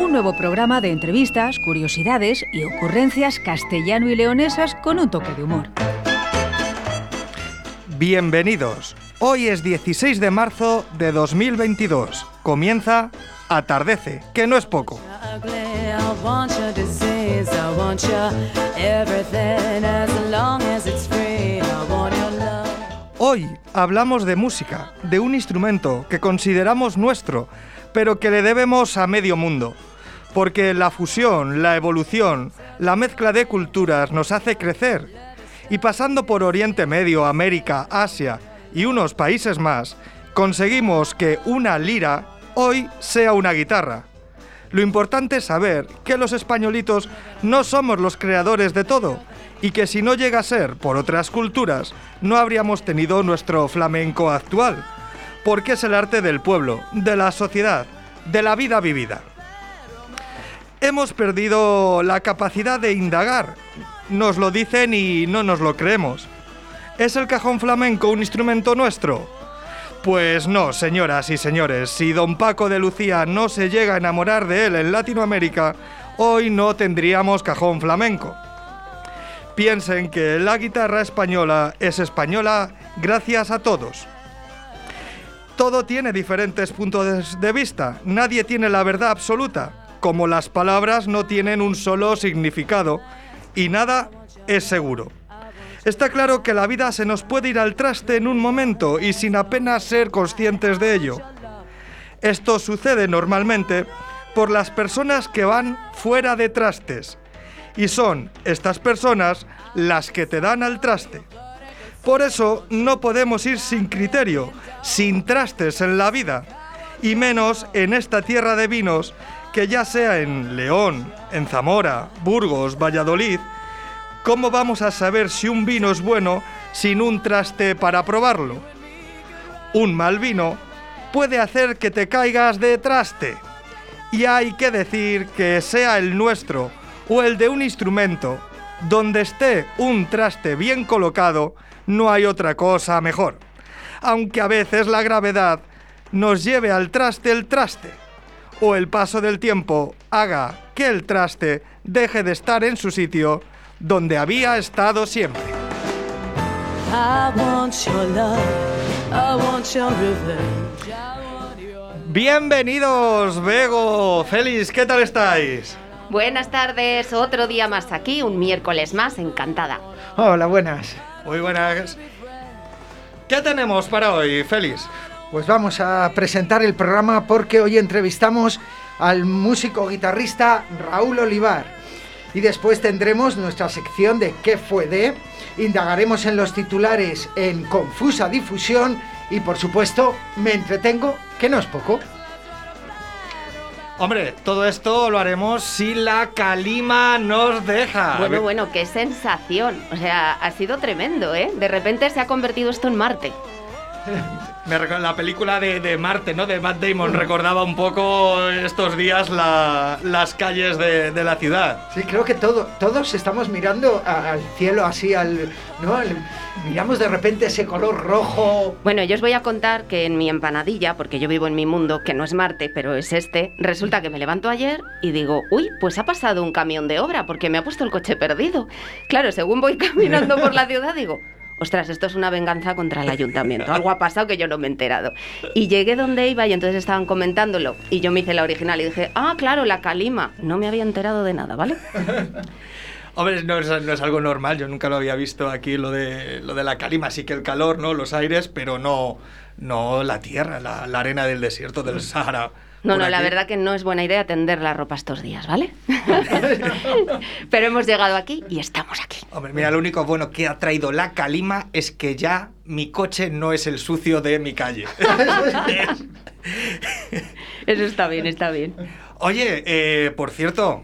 Un nuevo programa de entrevistas, curiosidades y ocurrencias castellano y leonesas con un toque de humor. Bienvenidos. Hoy es 16 de marzo de 2022. Comienza Atardece, que no es poco. Hoy hablamos de música, de un instrumento que consideramos nuestro, pero que le debemos a medio mundo. Porque la fusión, la evolución, la mezcla de culturas nos hace crecer. Y pasando por Oriente Medio, América, Asia y unos países más, conseguimos que una lira hoy sea una guitarra. Lo importante es saber que los españolitos no somos los creadores de todo y que si no llega a ser por otras culturas, no habríamos tenido nuestro flamenco actual porque es el arte del pueblo, de la sociedad, de la vida vivida. Hemos perdido la capacidad de indagar. Nos lo dicen y no nos lo creemos. ¿Es el cajón flamenco un instrumento nuestro? Pues no, señoras y señores, si don Paco de Lucía no se llega a enamorar de él en Latinoamérica, hoy no tendríamos cajón flamenco. Piensen que la guitarra española es española gracias a todos todo tiene diferentes puntos de vista, nadie tiene la verdad absoluta, como las palabras no tienen un solo significado y nada es seguro. Está claro que la vida se nos puede ir al traste en un momento y sin apenas ser conscientes de ello. Esto sucede normalmente por las personas que van fuera de trastes y son estas personas las que te dan al traste. Por eso no podemos ir sin criterio, sin trastes en la vida, y menos en esta tierra de vinos que ya sea en León, en Zamora, Burgos, Valladolid, ¿cómo vamos a saber si un vino es bueno sin un traste para probarlo? Un mal vino puede hacer que te caigas de traste. Y hay que decir que sea el nuestro o el de un instrumento, donde esté un traste bien colocado, no hay otra cosa mejor. Aunque a veces la gravedad nos lleve al traste el traste, o el paso del tiempo haga que el traste deje de estar en su sitio donde había estado siempre. Bienvenidos, Bego, Félix, ¿qué tal estáis? Buenas tardes, otro día más aquí, un miércoles más, encantada. Hola, buenas. Muy buenas. ¿Qué tenemos para hoy, Félix? Pues vamos a presentar el programa porque hoy entrevistamos al músico guitarrista Raúl Olivar. Y después tendremos nuestra sección de ¿Qué fue de? Indagaremos en los titulares en confusa difusión y por supuesto me entretengo, que no es poco. Hombre, todo esto lo haremos si la calima nos deja. Bueno, bueno, qué sensación. O sea, ha sido tremendo, ¿eh? De repente se ha convertido esto en Marte. la película de, Marte, ¿no? De Matt Damon recordaba un poco estos días las calles de, la ciudad. Sí, creo que todo, todos estamos mirando al cielo así, al, ¿no? miramos de repente ese color rojo. Bueno, yo os voy a contar que en mi empanadilla, porque yo vivo en mi mundo, que no es Marte, pero es este, resulta que me levanto ayer y digo, uy, pues ha pasado un camión de obra porque me ha puesto el coche perdido. Claro, según voy caminando por la ciudad digo, ostras, esto es una venganza contra el ayuntamiento. Algo ha pasado que yo no me he enterado. Y llegué donde iba y entonces estaban comentándolo. Y yo me hice la original y dije, ah, claro, la calima. No me había enterado de nada, ¿vale? Hombre, no es, no es algo normal, yo nunca lo había visto aquí, lo de, lo de la calima, sí que el calor, ¿no? Los aires, pero no, no la tierra, la, la arena del desierto del Sahara. No, no, la verdad que no es buena idea tender la ropa estos días, ¿vale? Pero hemos llegado aquí y estamos aquí. Hombre, mira, lo único bueno que ha traído la calima es que ya mi coche no es el sucio de mi calle. Eso está bien, está bien. Oye, eh, por cierto,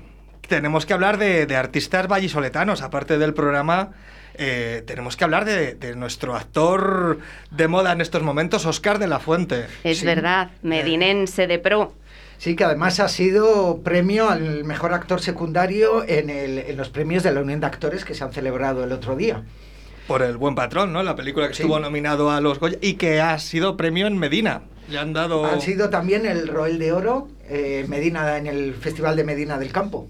tenemos que hablar de, de artistas vallisoletanos, aparte del programa. Eh, tenemos que hablar de, de nuestro actor de moda en estos momentos, Oscar de la Fuente. Es Sí. verdad, medinense de pro. Sí, que además ha sido premio al mejor actor secundario en, el- en los premios de la Unión de Actores que se han celebrado el otro día. Por El Buen Patrón, ¿no? La película que Sí. estuvo nominado a los Goya y que ha sido premio en Medina. Le han dado... Han sido también el Roel de Oro, eh, Medina en el Festival de Medina del Campo.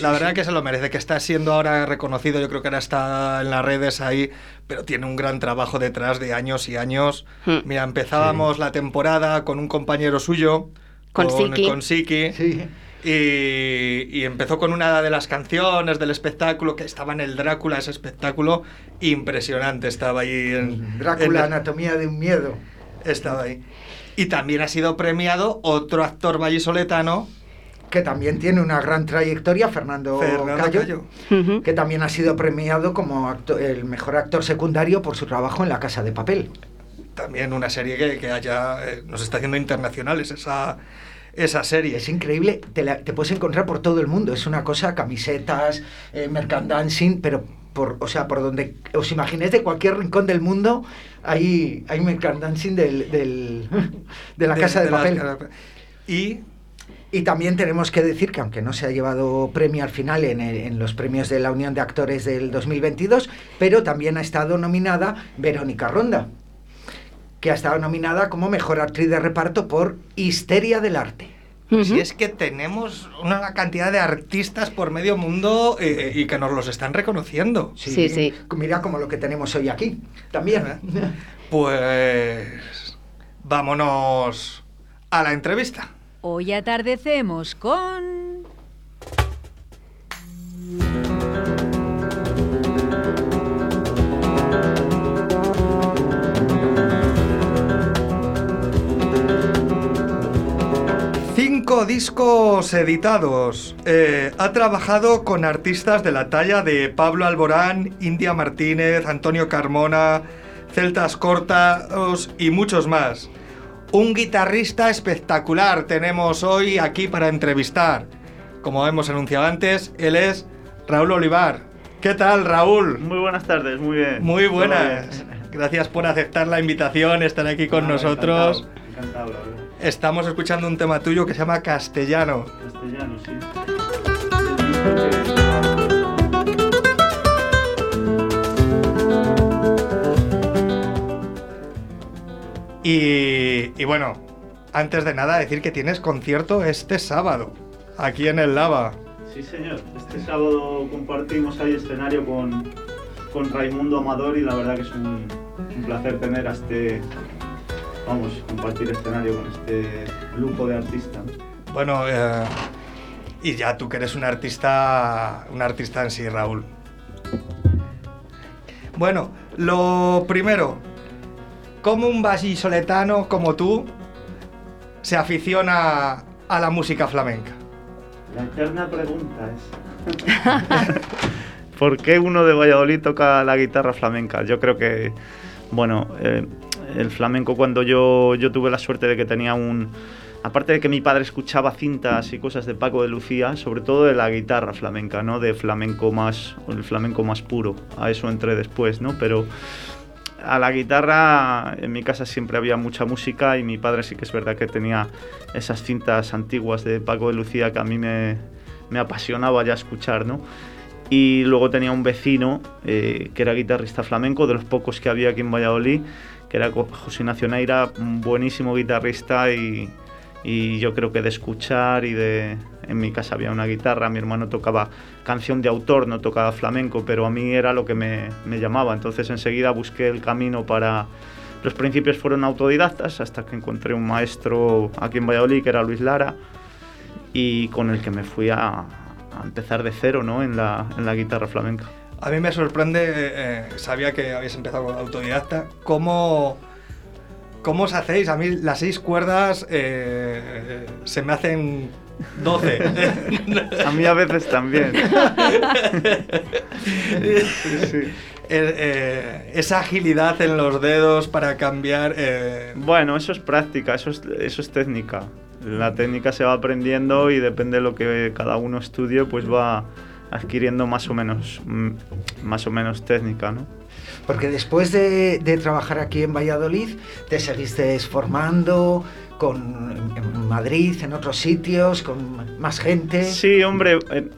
La verdad que se lo merece, que está siendo ahora reconocido, yo creo que ahora está en las redes ahí, pero tiene un gran trabajo detrás de años y años. Hmm. Mira, empezábamos la temporada con un compañero suyo, Con Siki. con Siki, Sí. y, y empezó con una de las canciones del espectáculo, que estaba en el Drácula, ese espectáculo impresionante, estaba ahí en... Drácula, en- Anatomía de un Miedo. Estaba ahí. Y también ha sido premiado otro actor vallisoletano, que también tiene una gran trayectoria, Fernando, Fernando Cayo, que también ha sido premiado como acto- el mejor actor secundario por su trabajo en La Casa de Papel. También una serie que, que haya, eh, nos está haciendo internacionales esa, esa serie. Es increíble, te, la- te puedes encontrar por todo el mundo, es una cosa, camisetas, eh, merchandising, pero por, o sea, por donde os imaginéis de cualquier rincón del mundo, hay, hay merchandising del, del- de la Casa de, Papel. y Y también tenemos que decir que aunque no se ha llevado premio al final en, el- en los premios de la Unión de Actores del 2022, pero también ha estado nominada Verónica Ronda, que ha estado nominada como mejor actriz de reparto por Histeria del Arte. si es que tenemos una cantidad de artistas por medio mundo eh, y que nos los están reconociendo. Sí, sí. Mira como lo que tenemos hoy aquí, también. Pues vámonos a la entrevista. Hoy atardecemos con... Cinco discos editados. Eh, ha trabajado con artistas de la talla de Pablo Alborán, India Martínez, Antonio Carmona, Celtas Cortaos y muchos más. Un guitarrista espectacular tenemos hoy aquí para entrevistar. Como hemos anunciado antes, él es Raúl Olivar. ¿Qué tal, Raúl? Muy buenas tardes, muy bien. Muy buenas. Gracias por aceptar la invitación, estar aquí con nosotros. Encantado, encantado. Estamos escuchando un tema tuyo que se llama Castellano. Castellano, sí. Y, y bueno, antes de nada decir que tienes concierto este sábado, aquí en el Lava. Sí, señor. Este sábado compartimos ahí escenario con, con Raimundo Amador y la verdad que es un, un placer tener a este. Vamos, compartir escenario con este lujo de artista. Bueno, eh, y ya tú que eres un artista, un artista en sí, Raúl. Bueno, lo primero, ¿cómo un vallisoletano como tú se aficiona a la música flamenca? La eterna pregunta es. ¿Por qué uno de Valladolid toca la guitarra flamenca? Yo creo que, bueno, eh, el flamenco cuando yo, yo tuve la suerte de que tenía un... Aparte de que mi padre escuchaba cintas y cosas de Paco de Lucía, sobre todo de la guitarra flamenca, ¿no? De flamenco más, el flamenco más puro. A eso entré después, ¿no? Pero a la guitarra en mi casa siempre había mucha música y mi padre sí que es verdad que tenía esas cintas antiguas de Paco de Lucía que a mí me, me apasionaba ya escuchar, ¿no? Y luego tenía un vecino eh, que era guitarrista flamenco, de los pocos que había aquí en Valladolid, que era José Ignacio Neira, buenísimo guitarrista y yo creo que de escuchar y de... En mi casa había una guitarra, mi hermano tocaba canción de autor, no tocaba flamenco, pero a mí era lo que me, llamaba. Entonces enseguida busqué el camino para... Los principios fueron autodidactas hasta que encontré un maestro aquí en Valladolid, que era Luis Lara, y con el que me fui a, empezar de cero ¿no? en, la, guitarra flamenca. A mí me sorprende, eh, sabía que habéis empezado autodidacta, cómo, cómo os hacéis. A mí las seis cuerdas eh, se me hacen 12. a mí a veces también. esa agilidad en los dedos para cambiar. Bueno, eso es práctica, eso es, eso es técnica. La técnica se va aprendiendo y depende de lo que cada uno estudie, pues va adquiriendo más o menos, mm, más o menos técnica, ¿no? Porque después de, trabajar aquí en Valladolid, te seguiste formando con, en Madrid, en otros sitios, con más gente. Sí, hombre, eh,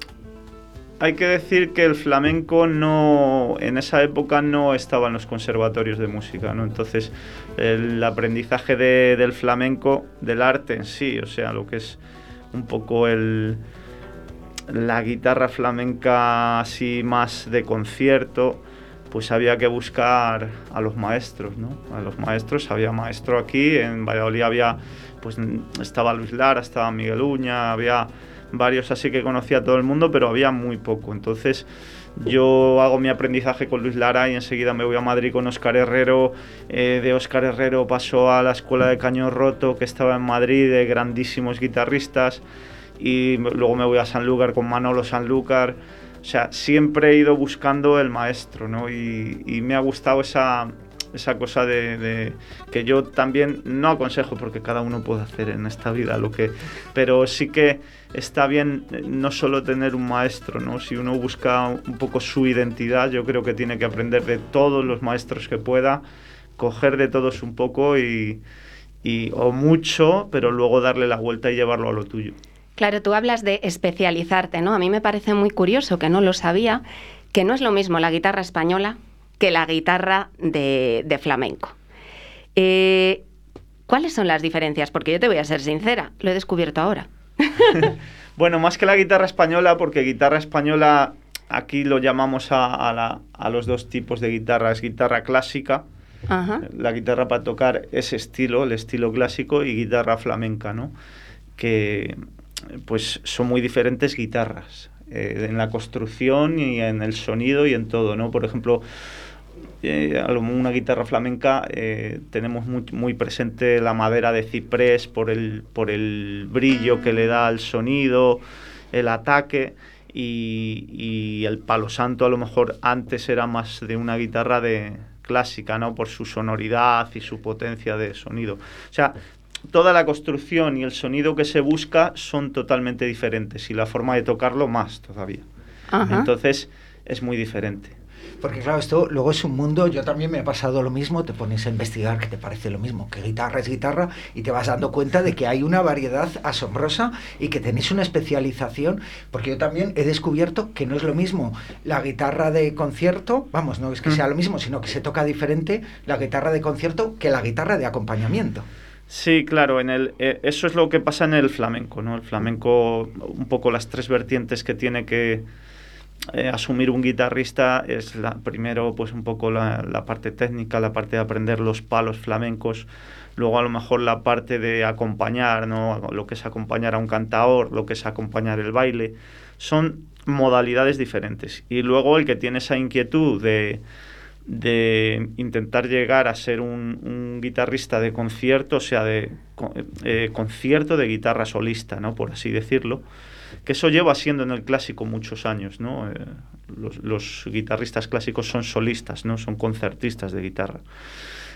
hay que decir que el flamenco no, en esa época no estaba en los conservatorios de música, ¿no? Entonces, el aprendizaje del flamenco, del arte en sí, o sea, lo que es un poco el, la guitarra flamenca así más de concierto, pues había que buscar a los maestros, ¿no? A los maestros, había maestro aquí, en Valladolid había, pues estaba Luis Lara, estaba Miguel Uña, había varios así que conocía a todo el mundo, pero había muy poco. Entonces yo hago mi aprendizaje con Luis Lara y enseguida me voy a Madrid con Oscar Herrero. Eh, de Oscar Herrero paso a la escuela de Caño Roto, que estaba en Madrid, de grandísimos guitarristas y luego me voy a Sanlúcar con Manolo Sanlúcar. O sea, siempre he ido buscando el maestro, ¿no? Y, me ha gustado esa, esa cosa de, que yo también no aconsejo porque cada uno puede hacer en esta vida lo que pero sí que está bien no solo tener un maestro no si uno busca un poco su identidad yo creo que tiene que aprender de todos los maestros que pueda coger de todos un poco y o mucho pero luego darle la vuelta y llevarlo a lo tuyo Claro, tú hablas de especializarte, ¿no? A mí me parece muy curioso, que no lo sabía, que no es lo mismo la guitarra española que la guitarra de, flamenco. Eh, ¿Cuáles son las diferencias? Porque yo te voy a ser sincera, lo he descubierto ahora. bueno, más que la guitarra española, porque guitarra española aquí lo llamamos a, los dos tipos de guitarra, es guitarra clásica, la guitarra para tocar ese estilo, el estilo clásico, y guitarra flamenca, ¿no? Que pues son muy diferentes guitarras eh, en la construcción y en el sonido y en todo, ¿no? Por ejemplo, eh, una guitarra flamenca eh, tenemos muy, presente la madera de ciprés por el, por el brillo que le da al sonido, el ataque y, y, el palo santo a lo mejor antes era más de una guitarra de clásica, ¿no? Por su sonoridad y su potencia de sonido. O sea, toda la construcción y el sonido que se busca son totalmente diferentes y la forma de tocarlo más todavía. Entonces es muy diferente. Porque claro, esto luego es un mundo, yo también me ha pasado lo mismo, te pones a investigar que te parece lo mismo, que guitarra es guitarra y te vas dando cuenta de que hay una variedad asombrosa y que tenéis una especialización, porque yo también he descubierto que no es lo mismo la guitarra de concierto, vamos, no es que sea lo mismo, sino que se toca diferente la guitarra de concierto que la guitarra de acompañamiento. Sí, claro, en el, eh, eso es lo que pasa en el flamenco, ¿no? El flamenco, un poco las tres vertientes que tiene que eh, asumir un guitarrista es la, primero, pues un poco la, la, parte técnica, la parte de aprender los palos flamencos, luego a lo mejor la parte de acompañar, ¿no? Lo que es acompañar a un cantaor, lo que es acompañar el baile, son modalidades diferentes. Y luego el que tiene esa inquietud de de intentar llegar a ser un, guitarrista de concierto, o sea, de eh, concierto de guitarra solista, ¿no? Por así decirlo. Que eso lleva siendo en el clásico muchos años, ¿no? Eh, los, guitarristas clásicos son solistas, ¿no? Son concertistas de guitarra.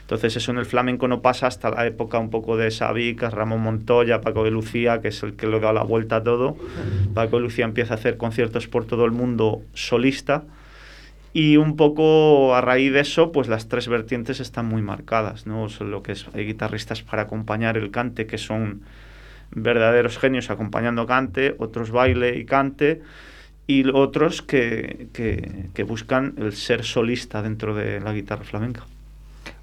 Entonces eso en el flamenco no pasa hasta la época un poco de Sabicas, Ramón Montoya, Paco de Lucía, que es el que le da la vuelta a todo. Paco de Lucía empieza a hacer conciertos por todo el mundo solista y un poco a raíz de eso, pues las tres vertientes están muy marcadas, ¿no? Lo que es, hay guitarristas para acompañar el cante, que son verdaderos genios acompañando cante, otros baile y cante, y otros que, que, buscan el ser solista dentro de la guitarra flamenca.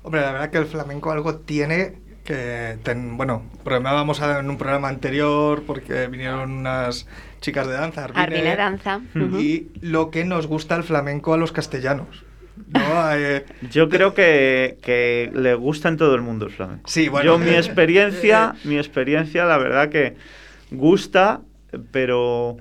Hombre, la verdad que el flamenco algo tiene que, bueno, programábamos en un programa anterior porque vinieron unas chicas de danza, Arvine, Danza. Y lo que nos gusta el flamenco a los castellanos. Eh, Yo creo que, que, le gusta en todo el mundo el flamenco. Sí, bueno. Yo mi experiencia, mi experiencia, la verdad que gusta, pero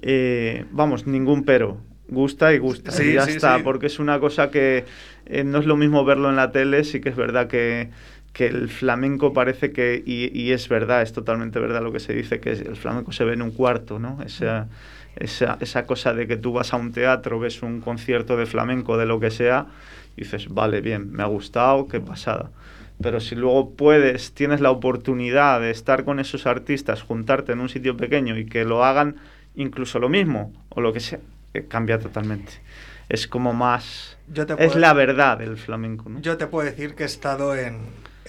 eh, vamos, ningún pero. Gusta y gusta. Sí, y ya sí, está, sí. porque es una cosa que eh, no es lo mismo verlo en la tele, sí que es verdad que, que el flamenco parece que, y, y es verdad, es totalmente verdad lo que se dice, que el flamenco se ve en un cuarto, ¿no? Esa, esa, esa cosa de que tú vas a un teatro, ves un concierto de flamenco, de lo que sea, y dices, vale, bien, me ha gustado, qué pasada. Pero si luego puedes, tienes la oportunidad de estar con esos artistas, juntarte en un sitio pequeño y que lo hagan incluso lo mismo o lo que sea, eh, cambia totalmente. Es como más... Yo te Es la verdad del flamenco, ¿no? Yo te puedo decir que he estado en,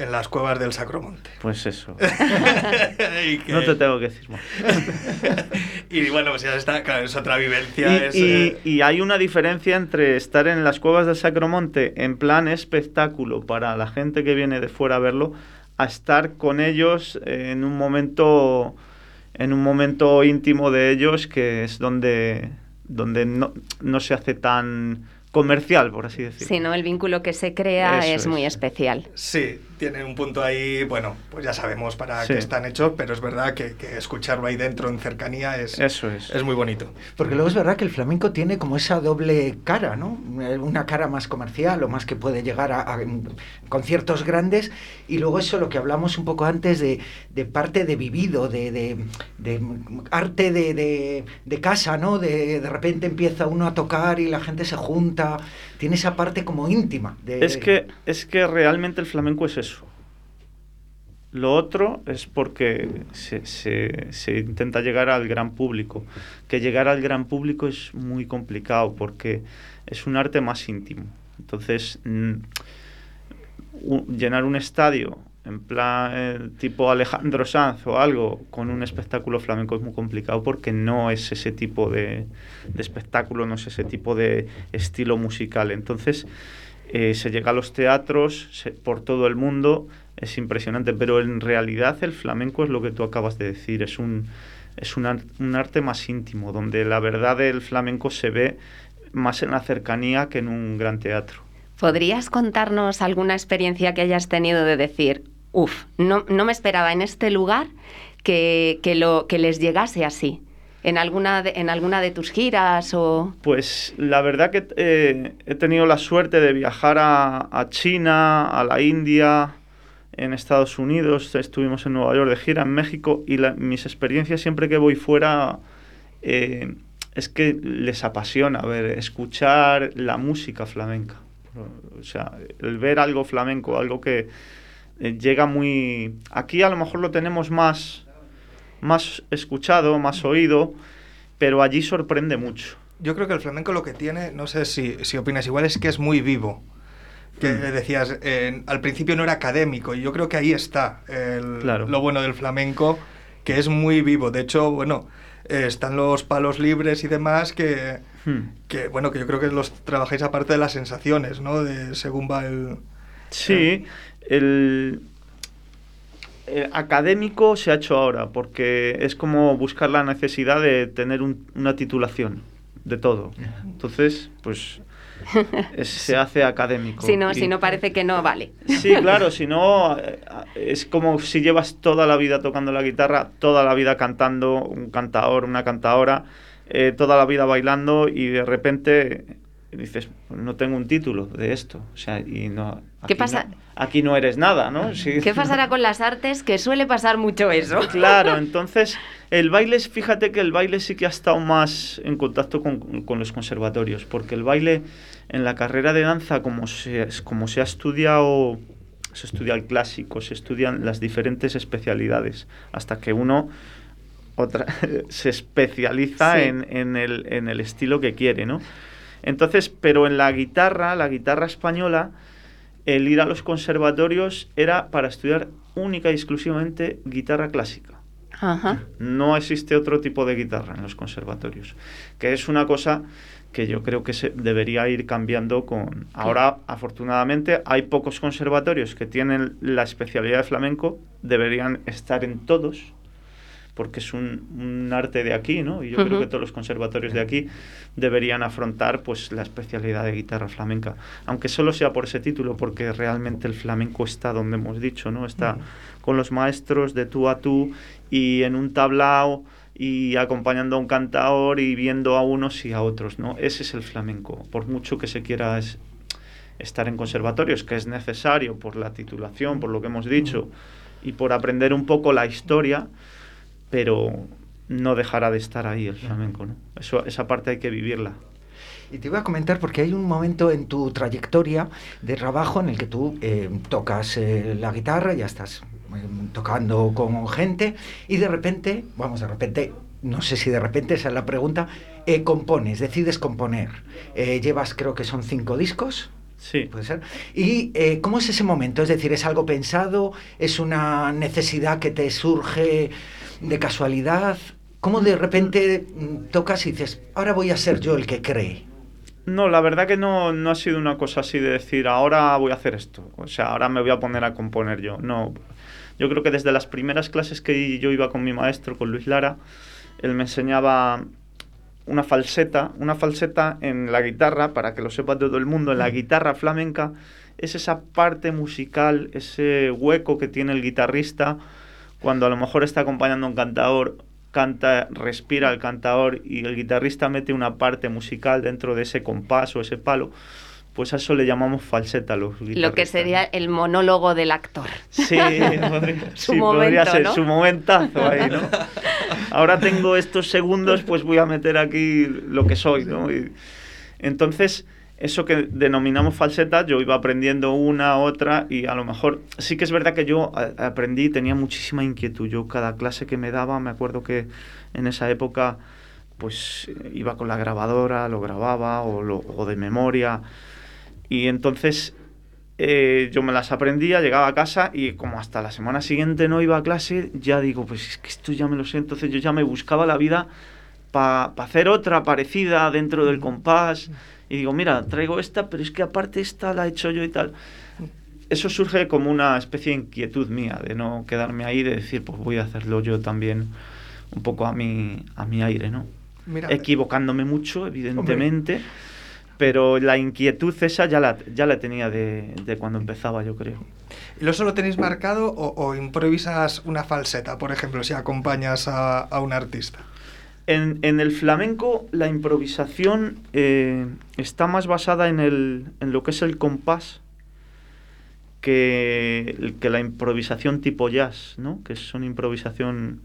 en las cuevas del Sacromonte. Pues eso. y, que- No te tengo que decir más. y bueno, pues ya está, claro, es otra vivencia. es, Y, y- eh, y hay una diferencia entre estar en las cuevas del Sacromonte en plan espectáculo para la gente que viene de fuera a verlo, a estar con ellos en un momento en un momento íntimo de ellos que es donde donde no, no se hace tan comercial, por así decirlo. Si no, el vínculo que se crea es, es. muy especial. Sí, tienen un punto ahí, bueno, pues ya sabemos para Sí. qué están hechos, pero es verdad que, que escucharlo ahí dentro en cercanía es, Eso es. es muy bonito. Porque luego es verdad que el flamenco tiene como esa doble cara, ¿no? Eh, Una cara más comercial o más que puede llegar a, a conciertos grandes y luego eso lo que hablamos un poco antes de, de parte de vivido, de, de- de arte de, de- de casa, ¿no? De, de repente empieza uno a tocar y la gente se junta, tiene esa parte como íntima. De, Es que, es que realmente el flamenco es eso. Lo otro es porque se, se- se intenta llegar al gran público. Que llegar al gran público es muy complicado porque es un arte más íntimo. Entonces, mm, llenar un estadio en plan eh, tipo Alejandro Sanz o algo con un espectáculo flamenco es muy complicado porque no es ese tipo de, de espectáculo, no es ese tipo de estilo musical. Entonces, eh, se llega a los teatros por todo el mundo, es impresionante, pero en realidad el flamenco es lo que tú acabas de decir, es un, es un, un arte más íntimo, donde la verdad del flamenco se ve más en la cercanía que en un gran teatro. ¿Podrías contarnos alguna experiencia que hayas tenido de decir, uff, no, no me esperaba en este lugar que, que lo, que les llegase así? ¿En alguna, de, ¿En alguna de tus giras o...? Pues la verdad que eh, he tenido la suerte de viajar a, a China, a la India, en Estados Unidos, estuvimos en Nueva York de gira, en México, y la- mis experiencias siempre que voy fuera eh, es que les apasiona ver, escuchar la música flamenca. O sea, el ver algo flamenco, algo que eh, llega muy... Aquí a lo mejor lo tenemos más, más escuchado, más oído, pero allí sorprende mucho. Yo creo que el flamenco lo que tiene, no sé si, si opinas igual, es que es muy vivo. Que Mm. decías, eh, al principio no era académico, y yo creo que ahí está el- Claro. lo bueno del flamenco, que es muy vivo. De hecho, bueno, eh, están los palos libres y demás que, Hmm. que, bueno, que yo creo que los trabajáis aparte de las sensaciones, ¿no? De según va el... Sí, el, el académico se ha hecho ahora, porque es como buscar la necesidad de tener un- una titulación de todo. Entonces, pues es- se hace académico. Si no, Y- si no parece que no vale. Sí, claro, si no, eh, es como si llevas toda la vida tocando la guitarra, toda la vida cantando, un cantador, una cantadora, eh, toda la vida bailando y de repente dices, "Pues no tengo un título de esto. O sea, y no. ¿Qué pasa? no- aquí no eres nada, ¿no? Sí. ¿Qué pasará con las artes? Que suele pasar mucho eso. Claro, entonces el baile, fíjate que el baile sí que ha estado más en contacto con, con los conservatorios, porque el baile en la carrera de danza, como se, como se ha estudiado, se estudia el clásico, se estudian las diferentes especialidades, hasta que uno otra, se especializa Sí. en, en el, en el estilo que quiere, ¿no? Entonces, pero en la guitarra, la guitarra española, el ir a los conservatorios era para estudiar única y exclusivamente guitarra clásica. Ajá. No existe otro tipo de guitarra en los conservatorios, que es una cosa que yo creo que se debería ir cambiando con... Ahora, afortunadamente, hay pocos conservatorios que tienen la especialidad de flamenco, deberían estar en todos, porque es un, un arte de aquí, ¿no? Y yo creo que todos los conservatorios de aquí deberían afrontar pues la especialidad de guitarra flamenca, aunque solo sea por ese título, porque realmente el flamenco está donde hemos dicho, ¿no? Está con los maestros de tú a tú y en un tablao y acompañando a un cantador y viendo a unos y a otros, ¿no? Ese es el flamenco, por mucho que se quiera estar en conservatorios, que es necesario por la titulación, por lo que hemos dicho, y por aprender un poco la historia, pero no dejará de estar ahí el flamenco, ¿no? Esa parte hay que vivirla. Y te iba a comentar porque hay un momento en tu trayectoria de trabajo en el que tú eh, tocas eh, la guitarra, ya estás eh, tocando con gente y de repente, vamos, de repente, no sé si de repente esa es la pregunta, compones, decides componer. llevas, creo que son cinco discos. Sí. Puede ser. ¿Y cómo es ese momento? Es decir, ¿es algo pensado? ¿Es una necesidad que te surge de casualidad? ¿Cómo de repente mm, tocas y dices, ahora voy a ser yo el que cree? No, la verdad que no, no ha sido una cosa así de decir, ahora voy a hacer esto, o sea, ahora me voy a poner a componer yo. No, yo creo que desde las primeras clases que yo iba con mi maestro, con Luis Lara, él me enseñaba una falseta, una falseta en la guitarra, para que lo sepa todo el mundo, en la guitarra flamenca, es esa parte musical, ese hueco que tiene el guitarrista cuando a lo mejor está acompañando a un cantador canta, respira el cantador y el guitarrista mete una parte musical dentro de ese compás o ese palo, pues a eso le llamamos falseta los Lo que sería el monólogo del actor. Sí, podría, ser su momentazo ahí, ¿no? Ahora tengo estos segundos, pues voy a meter aquí lo que soy, ¿no? Y, entonces, eso que denominamos falseta, yo iba aprendiendo una, otra, y a lo mejor sí que es verdad que yo aprendí, tenía muchísima inquietud. Yo cada clase que me daba, me acuerdo que en esa época pues iba con la grabadora, lo grababa o, lo, de memoria. Y entonces eh, yo me las aprendía, llegaba a casa y como hasta la semana siguiente no iba a clase, ya digo, pues es que esto ya me lo sé. Entonces yo ya me buscaba la vida para hacer otra parecida dentro del compás y digo, mira, traigo esta, pero es que aparte esta la he hecho yo y tal. Eso surge como una especie de inquietud mía, de no quedarme ahí, de decir, pues voy a hacerlo yo también un poco a mi, a mi aire, ¿no? Equivocándome mucho, evidentemente, pero la inquietud esa ya la, ya la tenía de, de cuando empezaba, yo creo. ¿Y lo solo tenéis marcado o, improvisas una falseta, por ejemplo, si acompañas a, a un artista? En, el flamenco la improvisación eh, está más basada en, el, en lo que es el compás que, que la improvisación tipo jazz, ¿no? que son improvisación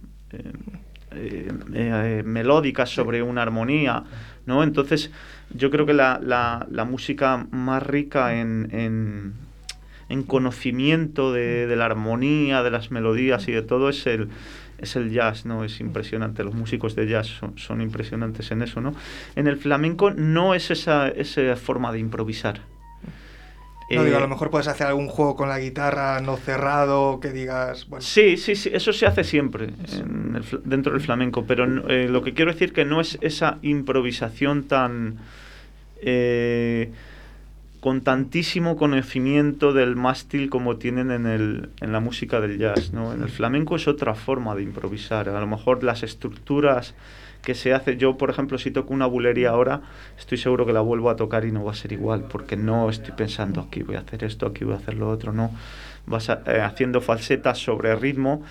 eh, eh, melódicas sobre una armonía. ¿No? Entonces yo creo que la, la, música más rica en, en, en conocimiento de, la armonía, de las melodías y de todo es el es el jazz, ¿no? Es impresionante, los músicos de jazz son, impresionantes en eso, ¿no? En el flamenco no es esa, esa forma de improvisar. No, digo, a lo eh, mejor puedes hacer algún juego con la guitarra no cerrado, que digas... Sí, sí, sí, eso se hace siempre dentro del flamenco, pero eh, lo que quiero decir que no es esa improvisación tan... Eh, con tantísimo conocimiento del mástil como tienen en, el, en la música del jazz. ¿no? En el flamenco es otra forma de improvisar. A lo mejor las estructuras que se hace, yo por ejemplo si toco una bulería ahora, estoy seguro que la vuelvo a tocar y no va a ser igual, porque no estoy pensando aquí voy a hacer esto, aquí voy a hacer lo otro, no. Vas eh, haciendo falsetas sobre ritmo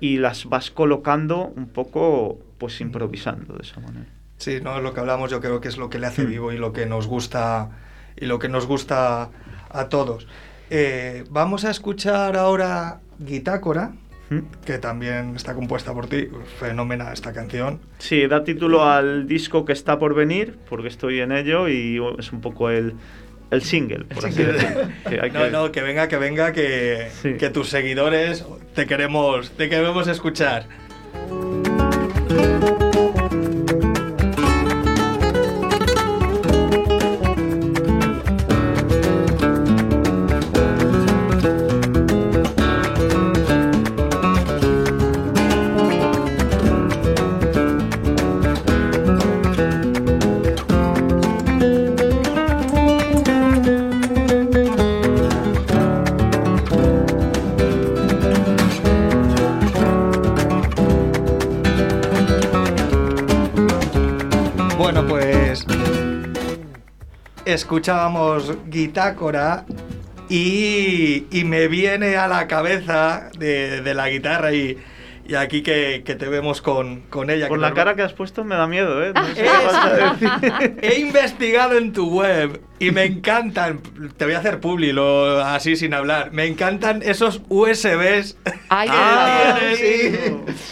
y las vas colocando un poco pues improvisando de esa manera. Sí, no, lo que hablamos yo creo que es lo que le hace hmm. vivo y lo que nos gusta y lo que nos gusta a todos. Eh, vamos a escuchar ahora Guitácora. Que también está compuesta por ti. Fenómena esta canción. Sí, da título al disco que está por venir, porque estoy en ello y es un poco el, el single, por así decirlo. no, no, que venga, que venga, que, que tus seguidores te queremos, te queremos escuchar. Escuchábamos Guitácora y, y, me viene a la cabeza de, la guitarra y, Y aquí que, que te vemos con, con ella. Por la nos- cara que has puesto me da miedo, ¿eh? No sé qué vas a decir. He investigado en tu web y me encantan. Te voy a hacer publi, lo, así sin hablar. Me encantan esos USBs. Ay, Ah, sí.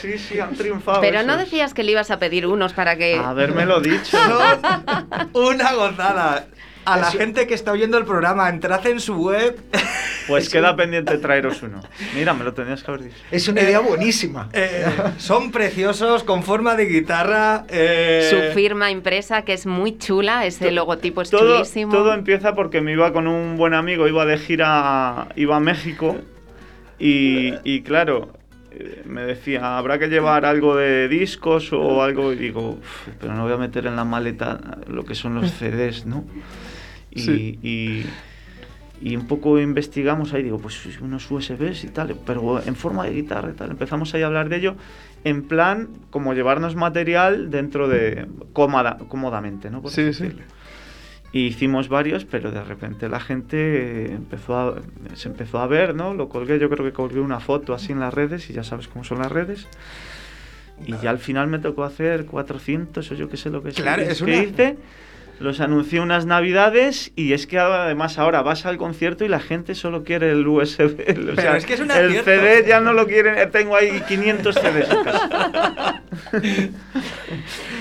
sí, sí, han triunfado. Pero no decías que le ibas a pedir unos para que... Habérmelo dicho. Son una gozada. A la gente que está oyendo el programa, entrad en su web. Pues queda pendiente traeros uno. Mira, me lo tenías que haber dicho. Es una idea buenísima. Eh, son preciosos, con forma de guitarra. eh, Su firma impresa, que es muy chula, ese logotipo es Todo, chulísimo. todo empieza porque me iba con un buen amigo, iba de gira, iba a México y, y claro, eh, me decía, habrá que llevar algo de discos o algo, y digo, "Uf, pero no voy a meter en la maleta lo que son los CDs, ¿no? Y, Sí. y, y un poco investigamos ahí, digo, pues unos USBs y tal, pero en forma de guitarra y tal. Empezamos ahí a hablar de ello en plan como llevarnos material dentro de cómoda, cómodamente, ¿no? Por Sí, sí. Y hicimos varios, pero de repente la gente empezó a, se empezó a ver, ¿no? Lo colgué, yo creo que colgué una foto así en las redes y ya sabes cómo son las redes. Y ya al final me tocó hacer 400 o yo qué sé lo que. Claro, es que una- hice. Los anuncié unas navidades y es que además ahora vas al concierto y la gente solo quiere el USB. O Pero es que es un el acierto. CD ya no lo quieren. eh, Tengo ahí 500 CDs en casa.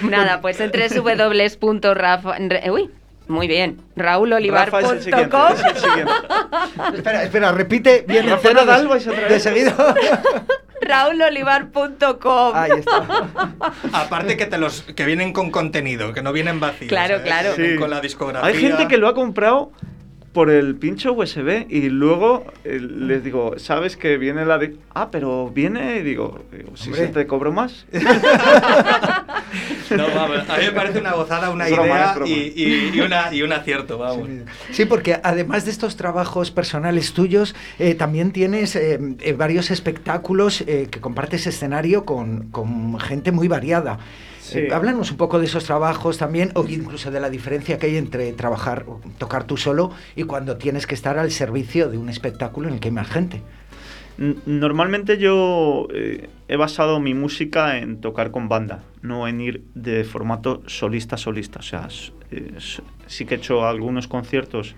Nada, pues en www.rafa... Uy, muy bien. Rafa es el siguiente, raulolivar.com es el siguiente. Espera, espera, repite bien el Rafa cero Nadal, de, vais otra de vez. seguido. raulolivar.com Ahí está. Aparte que te los que vienen con contenido, que no vienen vacíos. Claro, ¿eh? claro. Sí. Con la discografía. Hay gente que lo ha comprado por el pincho USB y luego eh, les digo, ¿sabes que viene la de... Ah, pero viene, y digo, digo, si Hombre. se te cobro más. No, vamos, a mí me parece una gozada, una broma, idea y, y- y una, y un acierto, vamos. Sí, porque además de estos trabajos personales tuyos, eh, también tienes eh, eh, varios espectáculos eh, que compartes escenario con, con gente muy variada. Sí. Eh, háblanos un poco de esos trabajos también, o incluso de la diferencia que hay entre trabajar, tocar tú solo, y cuando tienes que estar al servicio de un espectáculo en el que hay más gente. Normalmente yo eh, he basado mi música en tocar con banda, no en ir de formato solista-solista. O sea, eh, sí que he hecho algunos conciertos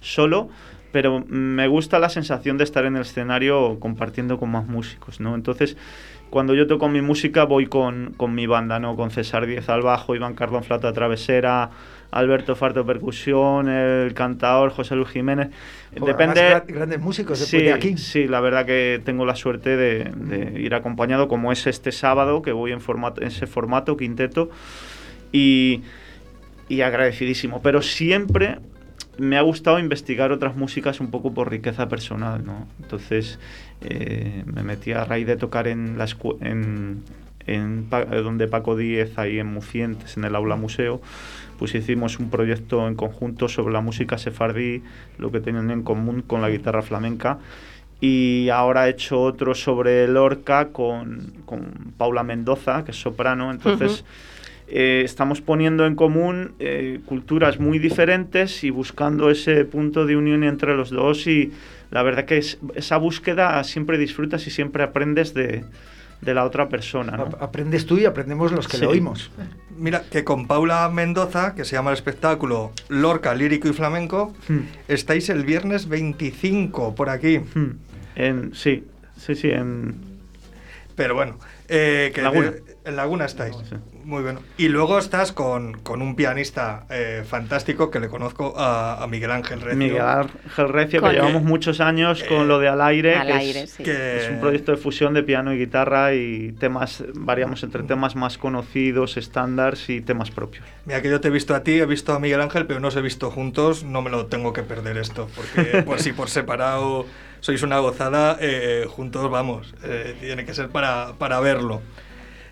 solo, pero me gusta la sensación de estar en el escenario compartiendo con más músicos, ¿no? Entonces, cuando yo toco mi música voy con, con mi banda, ¿no? Con César Díez al bajo, Iván Cardón flauta travesera, Alberto Farto percusión, el cantador José Luis Jiménez. Joder, Depende... grandes músicos después Sí, de aquí. sí, la verdad que tengo la suerte de, de ir acompañado, como es este sábado, que voy en, formato, en ese formato, quinteto, y, y agradecidísimo. Pero siempre me ha gustado investigar otras músicas un poco por riqueza personal, ¿no? Entonces eh, me metí a raíz de tocar en la en, en donde Paco Díez, ahí en Mucientes, en el aula museo, pues hicimos un proyecto en conjunto sobre la música sefardí, lo que tienen en común con la guitarra flamenca. Y ahora he hecho otro sobre Lorca con, con Paula Mendoza, que es soprano. Entonces, eh, estamos poniendo en común eh, culturas muy diferentes y buscando ese punto de unión entre los dos. Y la verdad que es- esa búsqueda siempre disfrutas y siempre aprendes de, de la otra persona. Aprendes tú y aprendemos los que Sí. lo oímos. Mira, que con Paula Mendoza, que se llama el espectáculo Lorca, Lírico y Flamenco, Hmm. estáis el viernes 25 por aquí. Hmm. En, sí, sí, sí, en, Pero bueno, eh, que. En Laguna estáis. Sí. Muy bueno. Y luego estás con, con un pianista eh, fantástico que le conozco a, a Miguel Ángel Recio. Miguel Ángel Recio, que llevamos muchos años con lo de Al Aire, Al que, aire, es, sí. que- es un proyecto de fusión de piano y guitarra y temas, variamos entre temas más conocidos, estándares y temas propios. Mira que yo te he visto a ti, he visto a Miguel Ángel, pero no os he visto juntos, no me lo tengo que perder esto, porque por si por separado sois una gozada, eh, juntos vamos, eh, tiene que ser para, para verlo.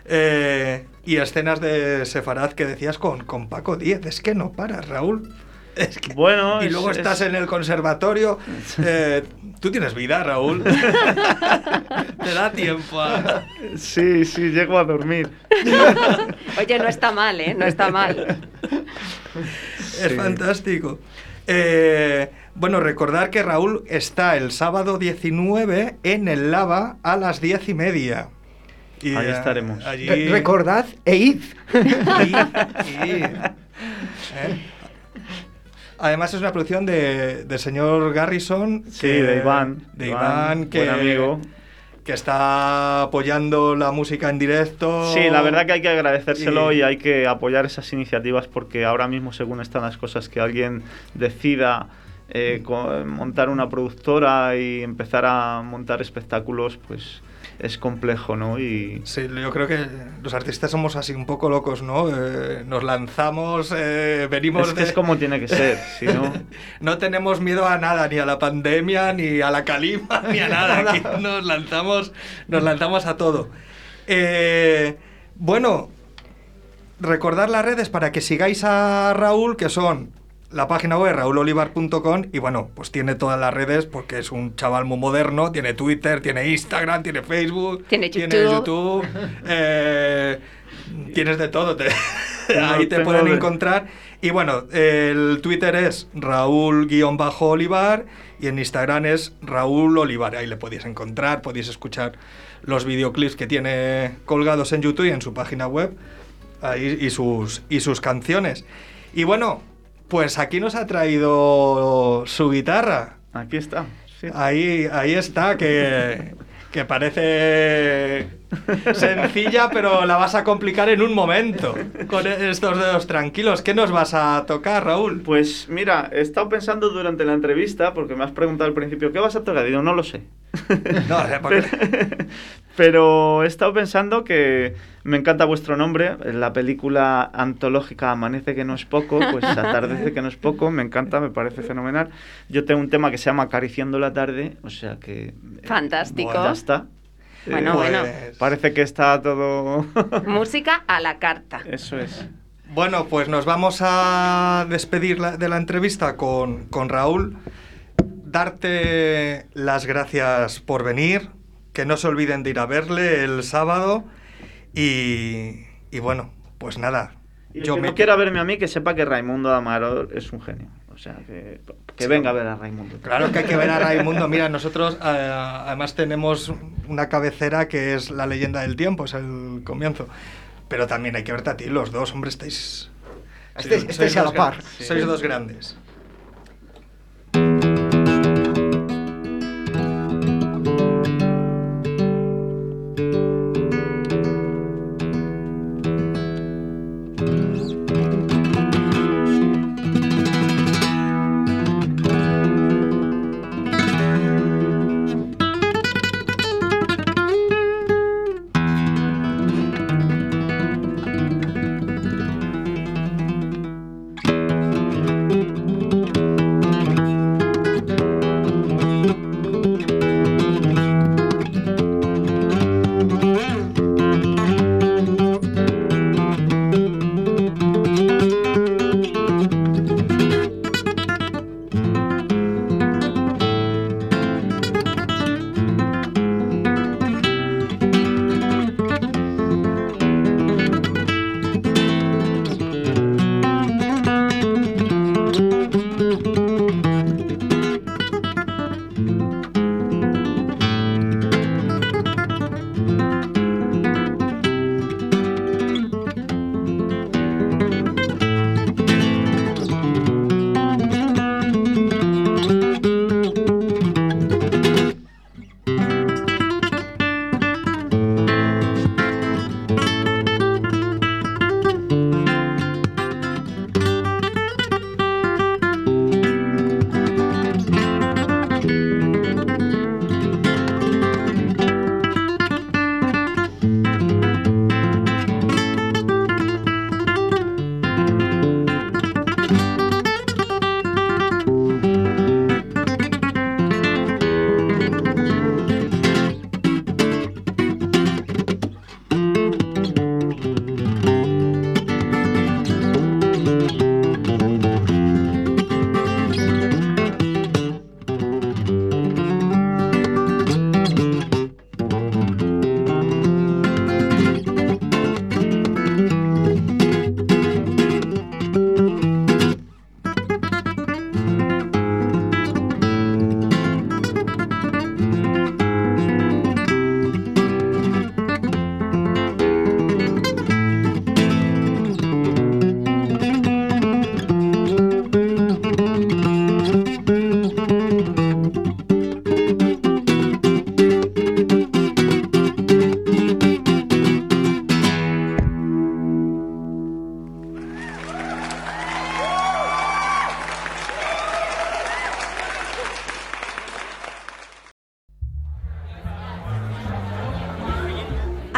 Eh, y escenas de Sefarad que decías con, con Paco Díez, es que no paras, Raúl. Es que- Bueno, y luego es- estás en el conservatorio. eh, Tú tienes vida, Raúl. Te da tiempo a... Sí, sí, llego a dormir. Oye, no está mal, ¿eh? No está mal. Es fantástico. Eh, bueno, recordar que Raúl está el sábado 19 en el Lava a las 10 y media. Y, Ahí estaremos. allí- Re- Recordad e id. y- y- ¿eh? Además es una producción de, del señor Garrison. Sí, de Iván. De Iván, Iván, que, buen amigo. que está apoyando la música en directo. Sí, la verdad que hay que agradecérselo Y- y, hay que apoyar esas iniciativas porque ahora mismo, según están las cosas, que alguien decida eh, montar una productora y empezar a montar espectáculos, pues es complejo, ¿no? Y Sí, yo creo que los artistas somos así un poco locos, ¿no? Eh, nos lanzamos, eh, venimos es, que de... es como tiene que ser, si no... No tenemos miedo a nada, ni a la pandemia, ni a la calima, ni a nada. Aquí nos lanzamos, nos lanzamos a todo. Eh, bueno, recordar las redes para que sigáis a Raúl, que son la página web raulolivar.com y bueno, pues tiene todas las redes porque es un chaval muy moderno, tiene Twitter, tiene Instagram, tiene Facebook, Tiene tiene YouTube. YouTube, eh, tienes de todo, te- ahí te pueden de- encontrar. Y bueno, el Twitter es Raúl-Olivar y en Instagram es Raúl Olivar. Ahí le podéis encontrar, podéis escuchar los videoclips que tiene colgados en YouTube y en su página web ahí, y, sus, y sus canciones. Y bueno, pues aquí nos ha traído su guitarra. Aquí está. sí. Ahí, ahí está, que, que parece sencilla, pero la vas a complicar en un momento. Con estos dedos tranquilos. ¿Qué nos vas a tocar, Raúl? Pues mira, he estado pensando durante la entrevista, porque me has preguntado al principio, ¿qué vas a tocar? Y digo, no lo sé. No, o sea, porque- Pero he estado pensando que me encanta vuestro nombre. En la película antológica Amanece que no es poco, pues Atardece que no es poco, me encanta, me parece fenomenal. Yo tengo un tema que se llama Acariciando la tarde, o sea que... eh, Fantástico. ya está. Bueno, Eh, bueno. Pues- Parece que está todo... Música a la carta. Eso es. Bueno, pues nos vamos a despedir la- de la entrevista con, con Raúl. Darte las gracias por venir. Que no se olviden de ir a verle el sábado. Y, y bueno, pues nada. Y el Yo que me no quiera verme a mí, que sepa que Raimundo Amaro es un genio. O sea, que, que venga a ver a Raimundo. Claro que hay que ver a Raimundo. Mira, nosotros eh, además tenemos una cabecera que es la leyenda del tiempo, es el comienzo. Pero también hay que verte a ti, los dos, hombre, estáis. Estáis- sois estáis a la par. Sois dos grandes.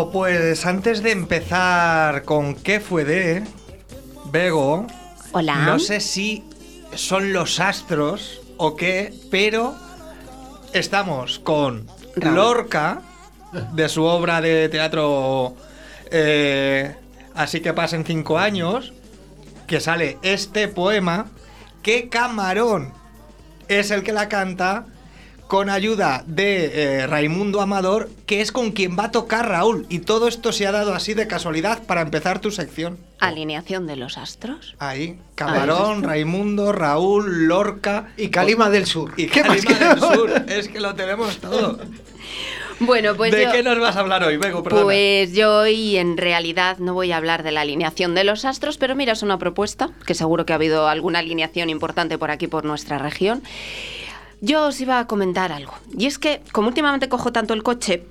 Bueno, pues antes de empezar con qué fue de Bego, Hola. no sé si son los astros o qué, pero estamos con Raúl. Lorca de su obra de teatro eh, Así que pasen cinco años, que sale este poema, que Camarón es el que la canta con ayuda de eh, Raimundo Amador, que es con quien va a tocar Raúl. Y todo esto se ha dado así de casualidad para empezar tu sección. Alineación de los astros. Ahí, Camarón, Raimundo, Raúl, Lorca Y Calima del Sur. y ¿Qué más Calima del? Sur. Es que lo tenemos todo. Bueno, pues ¿De yo... qué nos vas a hablar hoy, Bego? Perdona. Pues yo hoy en realidad no voy a hablar de la alineación de los astros, pero mira, es una propuesta, que seguro que ha habido alguna alineación importante por aquí, por nuestra región. Yo os iba a comentar algo. Y es que, como últimamente cojo tanto el coche,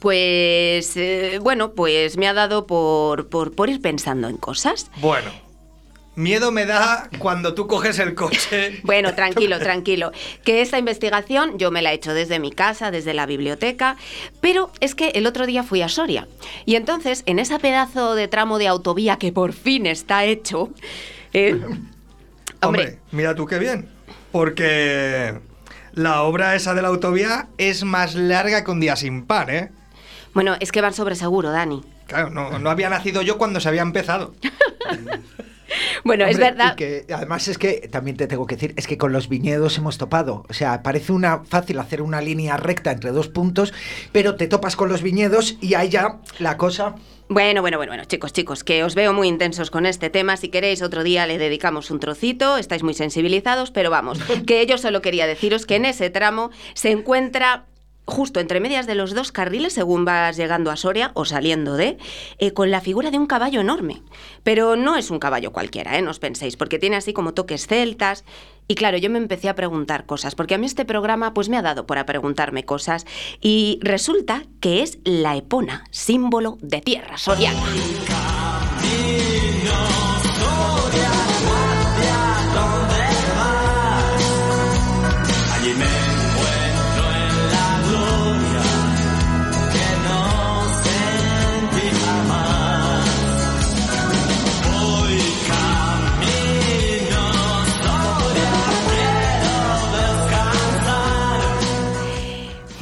pues, eh, bueno, pues me ha dado por, por, por ir pensando en cosas. Bueno, miedo me da cuando tú coges el coche. Bueno, tranquilo, tranquilo. Que esta investigación yo me la he hecho desde mi casa, desde la biblioteca, pero es que el otro día fui a Soria. Y entonces, en ese pedazo de tramo de autovía que por fin está hecho, eh, Hombre, hombre, mira tú qué bien. Porque la obra esa de la autovía es más larga que un día sin par, ¿eh? bueno, es que van sobre seguro, Dani. Claro, no, no había nacido yo cuando se había empezado. Bueno, es verdad. y que además es que también te tengo que decir, es que con los viñedos hemos topado. O sea, parece una fácil hacer una línea recta entre dos puntos, pero te topas con los viñedos y ahí ya la cosa. Bueno, bueno, bueno, bueno, chicos, chicos, que os veo muy intensos con este tema. Si queréis, otro día le dedicamos un trocito. Estáis muy sensibilizados, pero vamos, que yo solo quería deciros que en ese tramo se encuentra justo entre medias de los dos carriles, según vas llegando a Soria o saliendo de, eh, con la figura de un caballo enorme. Pero no es un caballo cualquiera, ¿eh? No os penséis, porque tiene así como toques celtas. Y claro, yo me empecé a preguntar cosas, porque a mí este programa pues me ha dado por a preguntarme cosas. Y resulta que es la epona, símbolo de tierra soriana.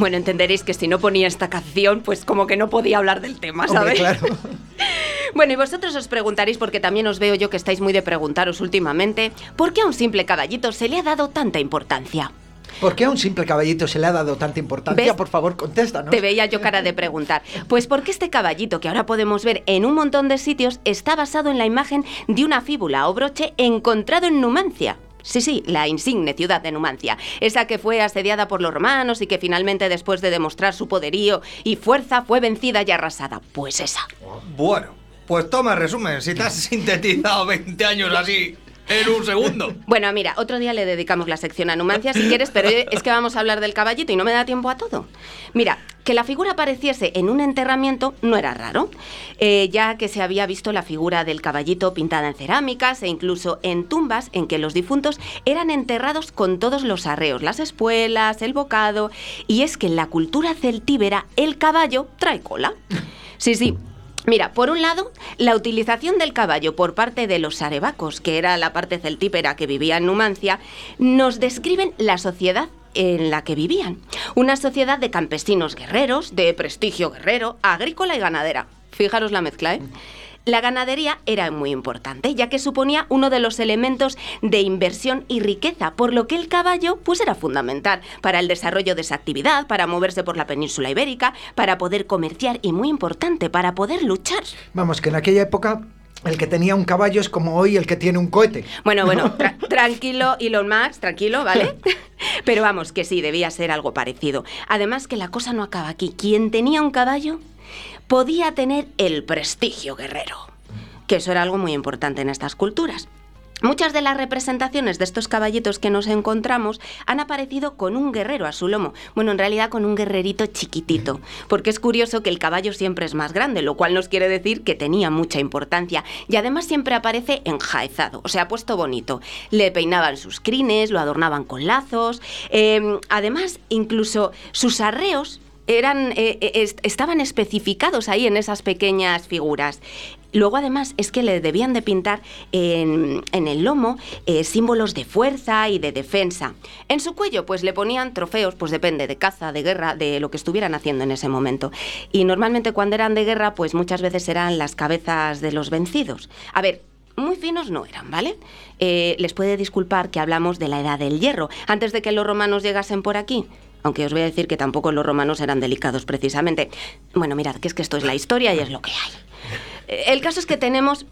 Bueno, entenderéis que si no ponía esta canción, pues como que no podía hablar del tema, Hombre, ¿sabes? claro. Bueno, y vosotros os preguntaréis, porque también os veo yo que estáis muy de preguntaros últimamente, ¿por qué a un simple caballito se le ha dado tanta importancia? ¿Por qué a un simple caballito se le ha dado tanta importancia? ¿Ves? Por favor, contéstanos. Te veía yo cara de preguntar. Pues porque este caballito que ahora podemos ver en un montón de sitios está basado en la imagen de una fíbula o broche encontrado en Numancia. Sí, sí, la insigne ciudad de Numancia, esa que fue asediada por los romanos y que finalmente después de demostrar su poderío y fuerza fue vencida y arrasada. Pues esa. Bueno, pues toma resumen. Si te has sintetizado 20 años así. En un segundo. Bueno, mira, otro día le dedicamos la sección a Numancia si quieres, pero es que vamos a hablar del caballito y no me da tiempo a todo. Mira, que la figura apareciese en un enterramiento no era raro, eh, ya que se había visto la figura del caballito pintada en cerámicas e incluso en tumbas en que los difuntos eran enterrados con todos los arreos, las espuelas, el bocado, y es que en la cultura celtíbera el caballo trae cola. Sí, sí, Mira, por un lado, la utilización del caballo por parte de los arebacos, que era la parte celtípera que vivía en Numancia, nos describen la sociedad en la que vivían. Una sociedad de campesinos guerreros, de prestigio guerrero, agrícola y ganadera. Fijaros la mezcla, ¿eh? La ganadería era muy importante, ya que suponía uno de los elementos de inversión y riqueza, por lo que el caballo pues era fundamental para el desarrollo de esa actividad, para moverse por la península ibérica, para poder comerciar y muy importante, para poder luchar. Vamos, que en aquella época el que tenía un caballo es como hoy el que tiene un cohete. Bueno, bueno, tra- tranquilo, Elon Musk, tranquilo, ¿vale? Pero vamos, que sí, debía ser algo parecido. Además que la cosa no acaba aquí. Quien tenía un caballo podía tener el prestigio guerrero, que eso era algo muy importante en estas culturas. Muchas de las representaciones de estos caballitos que nos encontramos han aparecido con un guerrero a su lomo. Bueno, en realidad con un guerrerito chiquitito, porque es curioso que el caballo siempre es más grande, lo cual nos quiere decir que tenía mucha importancia. Y además siempre aparece enjaezado, o sea, puesto bonito. Le peinaban sus crines, lo adornaban con lazos. eh, además, incluso sus arreos eran, eh, eh, est- estaban especificados ahí en esas pequeñas figuras. Luego, además, es que le debían de pintar en, en el lomo eh, símbolos de fuerza y de defensa. En su cuello, pues le ponían trofeos, pues depende de caza, de guerra, de lo que estuvieran haciendo en ese momento. Y normalmente cuando eran de guerra, pues muchas veces eran las cabezas de los vencidos. A ver, muy finos no eran, ¿vale? Les puede disculpar que hablamos de la edad del hierro, antes de que los romanos llegasen por aquí. Aunque os voy a decir que tampoco los romanos eran delicados precisamente. Bueno, mirad, que es que esto es la historia y es lo que hay. El caso es que tenemos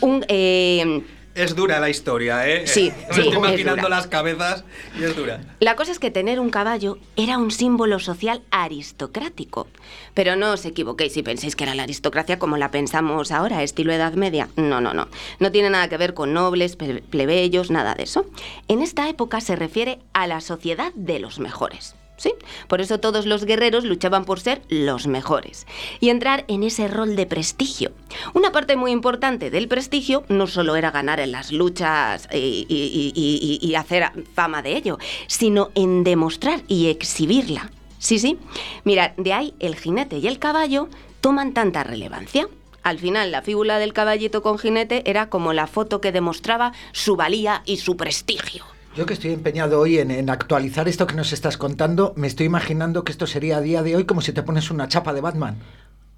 un... eh, Es dura la historia, ¿eh? Sí, Me sí, estoy es imaginando dura. las cabezas y es dura. La cosa es que tener un caballo era un símbolo social aristocrático. Pero no os equivoquéis si pensáis que era la aristocracia como la pensamos ahora, estilo Edad Media. No, no, no. No tiene nada que ver con nobles, ple- plebeyos, nada de eso. En esta época se refiere a la sociedad de los mejores. ¿Sí? Por eso todos los guerreros luchaban por ser los mejores y entrar en ese rol de prestigio. Una parte muy importante del prestigio no solo era ganar en las luchas y, hacer fama de ello, sino en demostrar y exhibirla. Sí, sí. Mirad, de ahí el jinete y el caballo toman tanta relevancia. Al final, la figura del caballito con jinete era como la foto que demostraba su valía y su prestigio. Yo que estoy empeñado hoy en, en actualizar esto que nos estás contando, me estoy imaginando que esto sería a día de hoy como si te pones una chapa de Batman.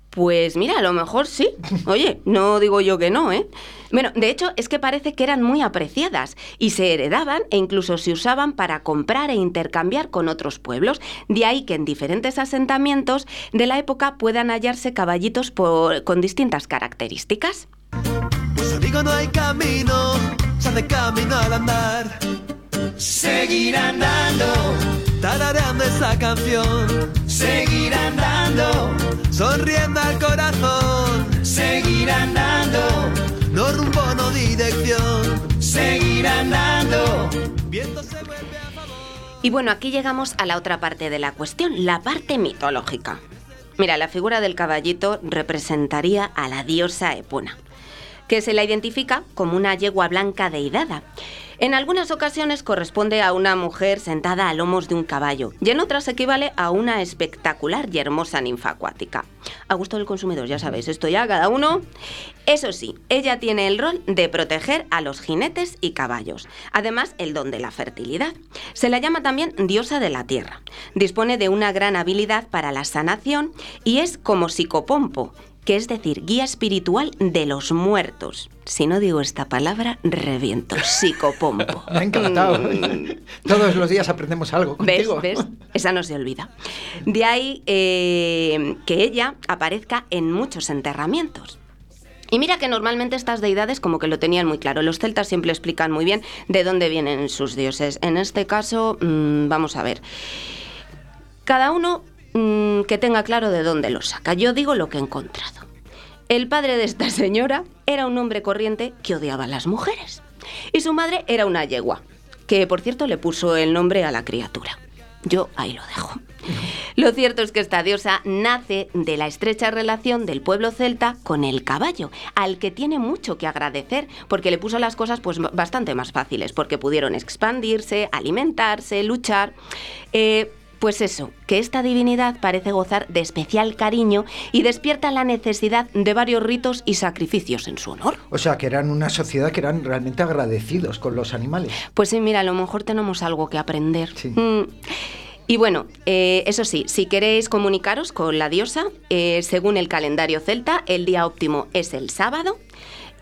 Pues mira, a lo mejor sí. Oye, no digo yo que no, ¿eh? Bueno, de hecho es que parece que eran muy apreciadas y se heredaban e incluso se usaban para comprar e intercambiar con otros pueblos. De ahí que en diferentes asentamientos de la época puedan hallarse caballitos por- con distintas características. Pues amigo no hay camino, se hace camino al andar. Seguir andando, tarareando esa canción. Seguir andando, sonriendo al corazón. Seguir andando, no rumbo, no dirección. Seguir andando, viento se vuelve a favor. Y bueno, aquí llegamos a la otra parte de la cuestión, la parte mitológica. Mira, la figura del caballito representaría a la diosa Epona, que se la identifica como una yegua blanca deidada. En algunas ocasiones corresponde a una mujer sentada a lomos de un caballo y en otras equivale a una espectacular y hermosa ninfa acuática. A gusto del consumidor, ya sabéis, esto ya cada uno. Eso sí, ella tiene el rol de proteger a los jinetes y caballos, además el don de la fertilidad. Se la llama también diosa de la tierra. Dispone de una gran habilidad para la sanación y es como psicopompo, que es decir, guía espiritual de los muertos. Si no digo esta palabra, reviento. Psicopompo. Me ha encantado. Mm. Todos los días aprendemos algo ¿Ves? contigo. ¿Ves? Esa no se olvida. De ahí eh, que ella aparezca en muchos enterramientos. Y mira que normalmente estas deidades como que lo tenían muy claro. Los celtas siempre explican muy bien de dónde vienen sus dioses. En este caso, mm, vamos a ver. Cada uno mm, que tenga claro de dónde lo saca. Yo digo lo que he encontrado. El padre de esta señora era un hombre corriente que odiaba a las mujeres. Y su madre era una yegua, que por cierto le puso el nombre a la criatura. Yo ahí lo dejo. Lo cierto es que esta diosa nace de la estrecha relación del pueblo celta con el caballo, al que tiene mucho que agradecer, porque le puso las cosas pues bastante más fáciles, porque pudieron expandirse, alimentarse, luchar. Eh, pues eso, que esta divinidad parece gozar de especial cariño y despierta la necesidad de varios ritos y sacrificios en su honor. O sea, que eran una sociedad que eran realmente agradecidos con los animales. Pues sí, mira, a lo mejor tenemos algo que aprender. Sí. Mm. Y bueno, eh, eso sí, si queréis comunicaros con la diosa, eh, según el calendario celta, el día óptimo es el sábado.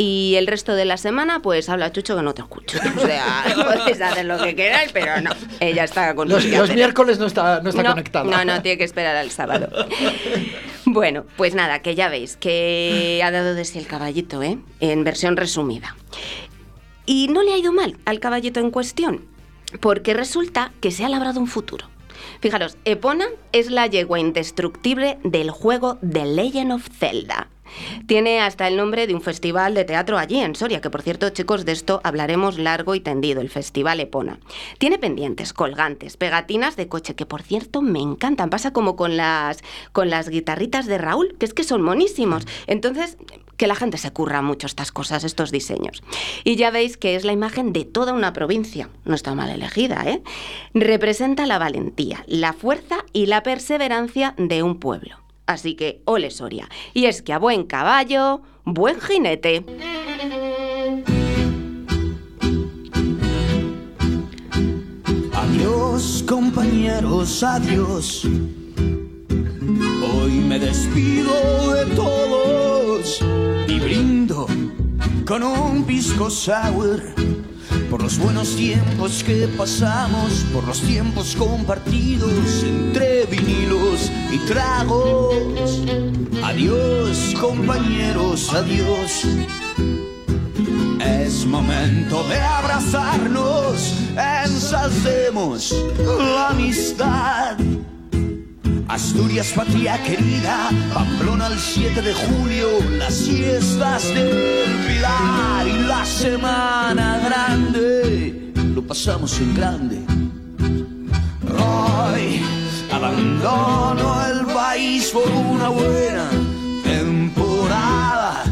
Y el resto de la semana, pues habla Chucho que no te escucho. O sea, podéis hacer lo que queráis, pero no. Ella está con Los, los miércoles no está, no está no, conectado. No, no, tiene que esperar al sábado. Bueno, pues nada, que ya veis que ha dado de sí el caballito, ¿eh? En versión resumida. Y no le ha ido mal al caballito en cuestión, porque resulta que se ha labrado un futuro. Fijaros, Epona es la yegua indestructible del juego The Legend of Zelda. Tiene hasta el nombre de un festival de teatro allí en Soria, que por cierto, chicos, de esto hablaremos largo y tendido, el Festival Epona. Tiene pendientes, colgantes, pegatinas de coche, que por cierto me encantan. Pasa como con las, con las guitarritas de Raúl, que es que son monísimos. Entonces, que la gente se curra mucho estas cosas, estos diseños. Y ya veis que es la imagen de toda una provincia. No está mal elegida, ¿eh? Representa la valentía, la fuerza y la perseverancia de un pueblo. Así que, ole Soria. Y es que a buen caballo, buen jinete. Adiós compañeros, adiós. Hoy me despido de todos y brindo con un pisco sour por los buenos tiempos que pasamos, por los tiempos compartidos entre vinilos y tragos. Adiós compañeros, adiós. Es momento de abrazarnos, ensalcemos la amistad. Asturias, patria querida, Pamplona el 7 de julio, las fiestas del Pilar y la Semana Grande, lo pasamos en grande. Hoy abandono el país por una buena temporada.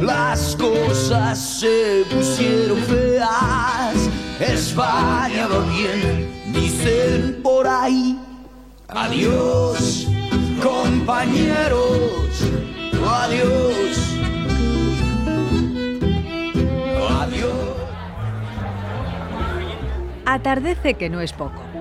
Las cosas se pusieron feas, España va bien, dicen por ahí. Adiós, compañeros, adiós. Adiós. Atardece que no es poco.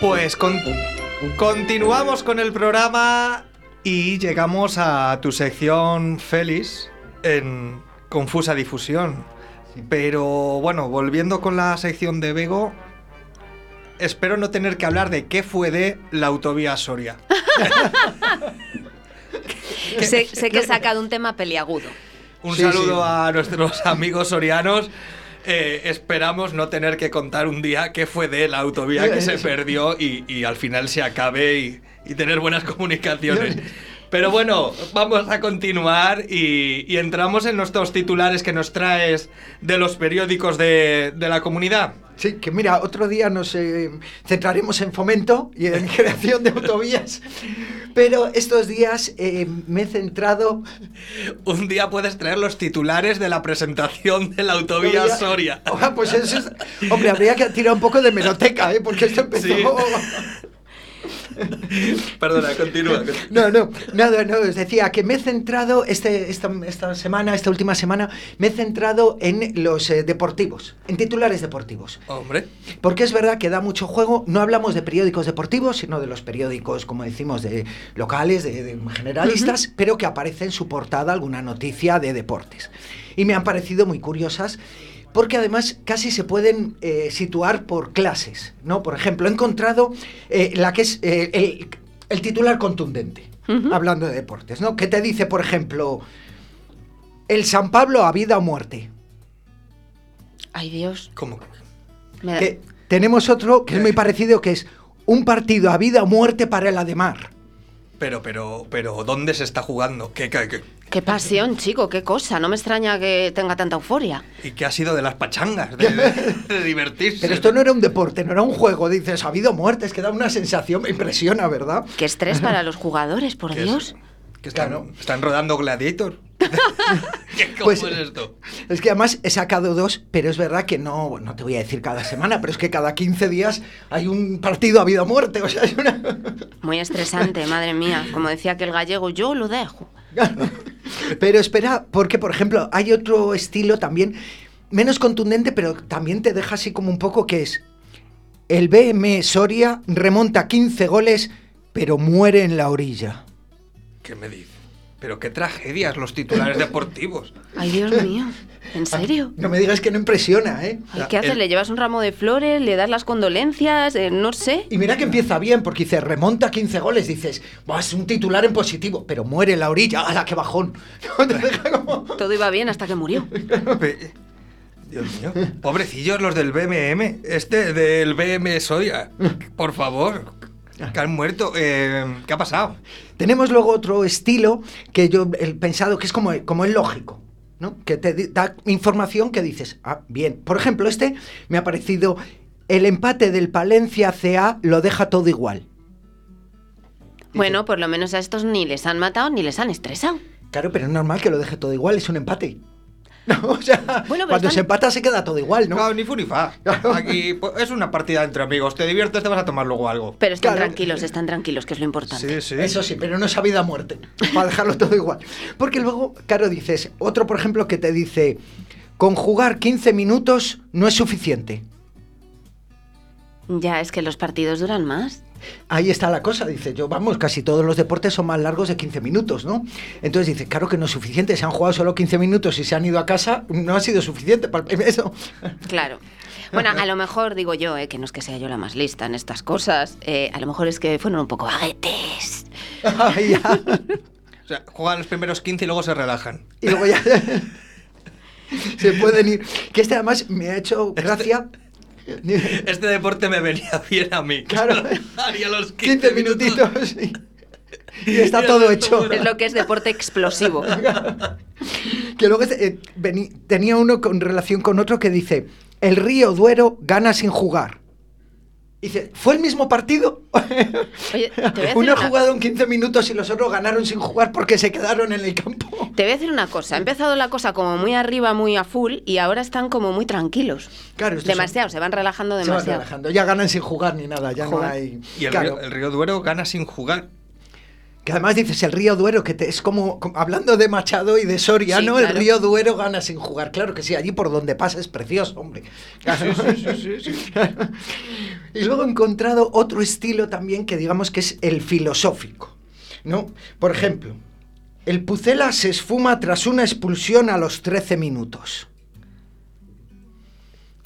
Pues con- continuamos con el programa y llegamos a tu sección, Félix, en Confusa Difusión. Pero bueno, volviendo con la sección de Bego, espero no tener que hablar de qué fue de la autovía Soria. Sé, sé que he sacado un tema peliagudo. Un Sí, saludo sí. a nuestros amigos sorianos. Eh, esperamos no tener que contar un día qué fue de la autovía que se perdió y, y al final se acabe y, y tener buenas comunicaciones. Pero bueno, vamos a continuar y, y entramos en nuestros titulares que nos traes de los periódicos de, de la comunidad. Sí, que mira, otro día nos eh, centraremos en fomento y en creación de autovías, pero estos días eh, me he centrado... Un día puedes traer los titulares de la presentación de la autovía Soria. Ah, pues eso es... Hombre, habría que tirar un poco de meroteca, ¿eh? Porque esto empezó... Sí. Perdona, continúa. No, no, nada, no, os decía que me he centrado este, esta, esta semana, esta última semana, me he centrado en los eh, deportivos, en titulares deportivos. Hombre, Porque es verdad que da mucho juego, no hablamos de periódicos deportivos, sino de los periódicos, como decimos, de locales, de, de generalistas, pero que aparece en su portada alguna noticia de deportes. Y me han parecido muy curiosas. Porque además casi se pueden eh, situar por clases, ¿no? Por ejemplo, he encontrado eh, la que es eh, el, el titular contundente, hablando de deportes, ¿no? Que te dice, por ejemplo, el San Pablo a vida o muerte. Ay, Dios. ¿cómo? Me da- Que tenemos otro que es muy parecido, que es un partido a vida o muerte para el Ademar. Pero, pero, pero, ¿dónde se está jugando? ¿Qué, qué- qué- Qué pasión, chico, qué cosa. No me extraña que tenga tanta euforia. y qué ha sido de las pachangas? De, de- de divertirse. Pero esto no era un deporte, no era un juego. Dices, ha habido muertes, que da una sensación, me impresiona, ¿verdad? Qué estrés para los jugadores, por. Dios. Que están, Claro. están rodando Gladiator. ¿Qué, ¿Cómo Pues- es esto? Es que además he sacado dos, pero es verdad que no, no te voy a decir cada semana, pero es que cada 15 días hay un partido a vida o muerte. O sea, es una... Muy estresante, madre mía. Como decía que el gallego, yo lo dejo. Pero espera, porque por ejemplo hay otro estilo también menos contundente, pero también te deja así como un poco que es el BM Soria remonta 15 goles, pero muere en la orilla. ¿Qué me dice? Pero qué tragedias los titulares deportivos. Ay, Dios mío. ¿En serio? No me digas que no impresiona, ¿eh? Ay, ¿Qué haces? El- ¿Le llevas un ramo de flores? ¿Le das las condolencias? Eh, no sé. Y mira que empieza bien, porque dice, remonta 15 goles, dices, "Buah, es un titular en positivo, pero muere en la orilla, ¡hala, qué bajón! Como... Todo iba bien hasta que murió. Dios mío. Pobrecillos los del BMM. Este del BM Soria. Por favor. Que han muerto. Eh, ¿Qué ha pasado? Tenemos luego otro estilo que yo he pensado que es como, como el lógico, ¿no? Que te da información que dices, ah, bien. Por ejemplo, este me ha parecido, el empate del Palencia CA lo deja todo igual. Bueno, por lo menos a estos ni les han matado ni les han estresado. Claro, pero es normal que lo deje todo igual, es un empate. No, o sea, Bueno, cuando están- se empata se queda todo igual, ¿no? No, ni fu ni fa. Aquí pues, es una partida entre amigos. Te diviertes, te vas a tomar luego algo. Pero están Claro. tranquilos, están tranquilos, que es lo importante. Sí, sí. Eso sí, pero no es a vida muerte, para dejarlo todo igual. Porque luego, claro, dices, otro por ejemplo que te dice, con jugar 15 minutos no es suficiente. Ya, es que los partidos duran más. Ahí está la cosa, dice yo, vamos, casi todos los deportes son más largos de 15 minutos, ¿no? Entonces dice, claro que no es suficiente, se han jugado solo 15 minutos y se han ido a casa, no ha sido suficiente para el- eso. Claro. Bueno, a lo mejor digo yo, eh, que no es que sea yo la más lista en estas cosas, eh, a lo mejor es que fueron un poco baguetes. O sea, juegan los primeros 15 y luego se relajan. Y luego ya se pueden ir. Que este además me ha hecho gracia. Este deporte me venía bien a mí. Claro. Haría los 15, 15 minutitos y, y está Y todo hecho. Es lo que es deporte explosivo. Que luego eh, tenía uno con relación con otro que dice, el Río Duero gana sin jugar. Dice, ¿fue el mismo partido? Oye, te voy a decir Uno ha una- jugado en 15 minutos y los otros ganaron sin jugar porque se quedaron en el campo. Te voy a decir una cosa. Ha empezado la cosa como muy arriba, muy a full, y ahora están como muy tranquilos. Claro, son- Demasiado, se van relajando Se van demasiado. relajando, ya ganan sin jugar ni nada, ya no hay... Y el, Claro. río, el Río Duero gana sin jugar. Que además dices el río Duero, que te- es como, como- hablando de Machado y de Soriano, Sí, el claro. río Duero gana sin jugar. Claro que sí, allí por donde pasa es precioso, hombre. Claro. y luego he encontrado otro estilo también que digamos que es el filosófico, ¿no? Por ejemplo, el Pucela se esfuma tras una expulsión a los 13 minutos.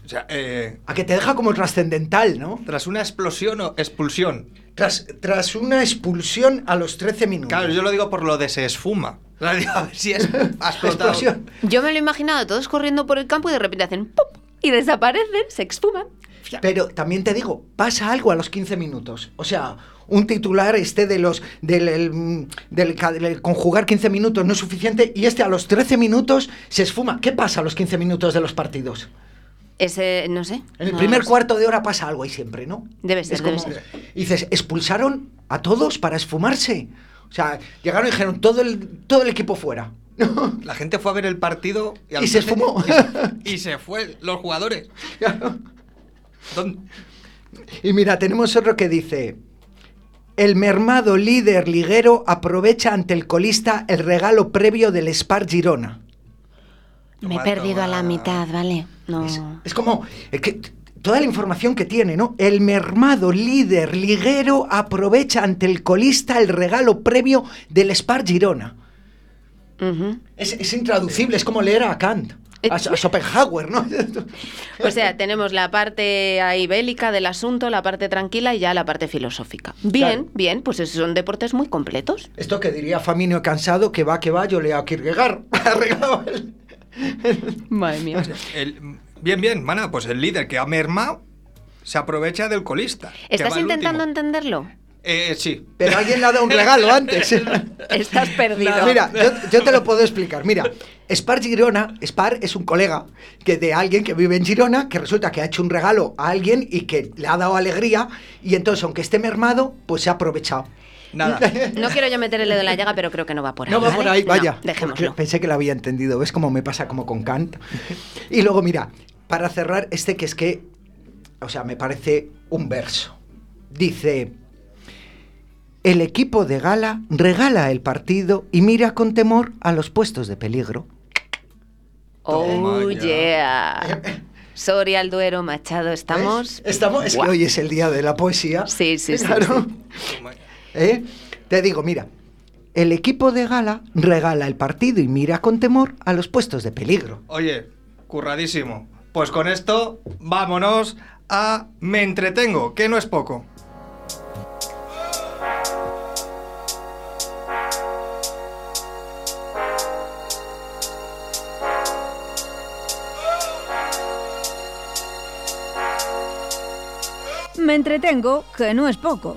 O sea, eh, A que te deja como trascendental, ¿no? tras una explosión o expulsión. Tras, tras una expulsión a los 13 minutos. Claro, yo lo digo por lo de se esfuma. A ver si es, ha explotado. Explosión. Yo me lo he imaginado todos corriendo por el campo y de repente hacen ¡pop! y desaparecen, se exfuman. Pero también te digo, pasa algo a los 15 minutos. O sea, un titular este de los del, el- del del conjugar 15 minutos no es suficiente y este a los 13 minutos se esfuma. ¿Qué pasa a los 15 minutos de los partidos? Ese, no sé. En el no primer sé. cuarto de hora pasa algo ahí siempre, ¿no? Debe ser, Es debe como- ser. Y dices, expulsaron a todos para esfumarse. O sea, llegaron y dijeron todo el, todo el equipo fuera. La gente fue a ver el partido y, al Y se esfumó. Y, se fue los jugadores. ¿Dónde? Y mira, tenemos otro que dice, el mermado líder liguero aprovecha ante el colista el regalo previo del Spar Girona. Me he perdido a la mitad, ¿vale? No. Es, es como eh, que toda la información que tiene, ¿no? El mermado líder liguero aprovecha ante el colista el regalo previo del Spar Girona. Ujú. Es, es intraducible, es como leer a Kant, a, a Schopenhauer, ¿no? O sea, tenemos la parte ahí bélica del asunto, la parte tranquila y ya la parte filosófica. Bien, Claro. bien, pues esos son deportes muy completos. Esto que diría Faminio cansado, que va, que va, yo leo a Kierkegaard. Arreglado el- Madre mía. El- bien, bien, mana, pues el líder que ha mermado se aprovecha del colista. ¿Estás intentando entenderlo? Eh, sí. Pero alguien le ha dado un regalo antes. Estás perdido. Mira, yo, yo te lo puedo explicar. Mira, Spar Girona, Spar es un colega que de alguien que vive en Girona, que resulta que ha hecho un regalo a alguien y que le ha dado alegría, y entonces, aunque esté mermado, pues se ha aprovechado. Nada. No quiero yo meter el dedo en la llaga, pero creo que no va por ahí. No va ¿vale? por ahí, No, vaya. dejémoslo. Pensé que lo había entendido. ¿Ves cómo me pasa como con Kant? Y luego, mira, para cerrar, este que es que, o sea, me parece un verso. Dice, el equipo de gala regala el partido y mira con temor a los puestos de peligro. Oh, yeah. Soria, al Duero, Machado, estamos. ¿Ves? Estamos, es que hoy es el día de la poesía. Sí, sí, sí, Claro. ¿Eh? Te digo, mira, el equipo de gala regala el partido y mira con temor a los puestos de peligro. Oye, curradísimo. Pues con esto, vámonos a Me entretengo, que no es poco. Me entretengo, que no es poco.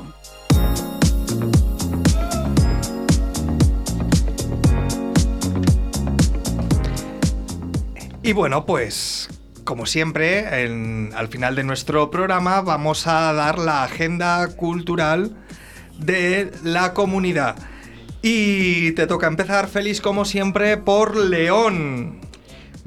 Y bueno, pues como siempre, al final de nuestro programa vamos a dar la agenda cultural de la comunidad. Y te toca empezar feliz como siempre por León.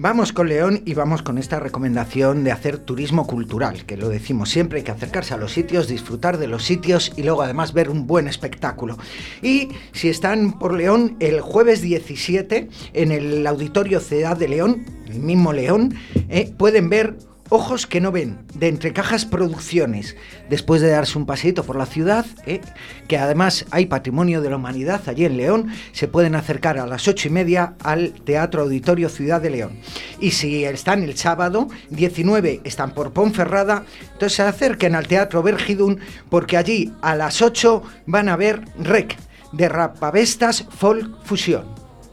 Vamos con León y vamos con esta recomendación de hacer turismo cultural, que lo decimos siempre, hay que acercarse a los sitios, disfrutar de los sitios y luego además ver un buen espectáculo. Y si están por León, el jueves 17, en el Auditorio Ciudad de León, el mismo León, eh, pueden ver Ojos que no ven, de Entrecajas Producciones, después de darse un paseito por la ciudad, eh, que además hay patrimonio de la humanidad allí en León, se pueden acercar a las ocho y media al Teatro Auditorio Ciudad de León. Y si están el sábado 19, están por Ponferrada, entonces se acerquen al Teatro Vergidun, porque allí a las 8 van a ver Rec, de Rapavestas Folk Fusión.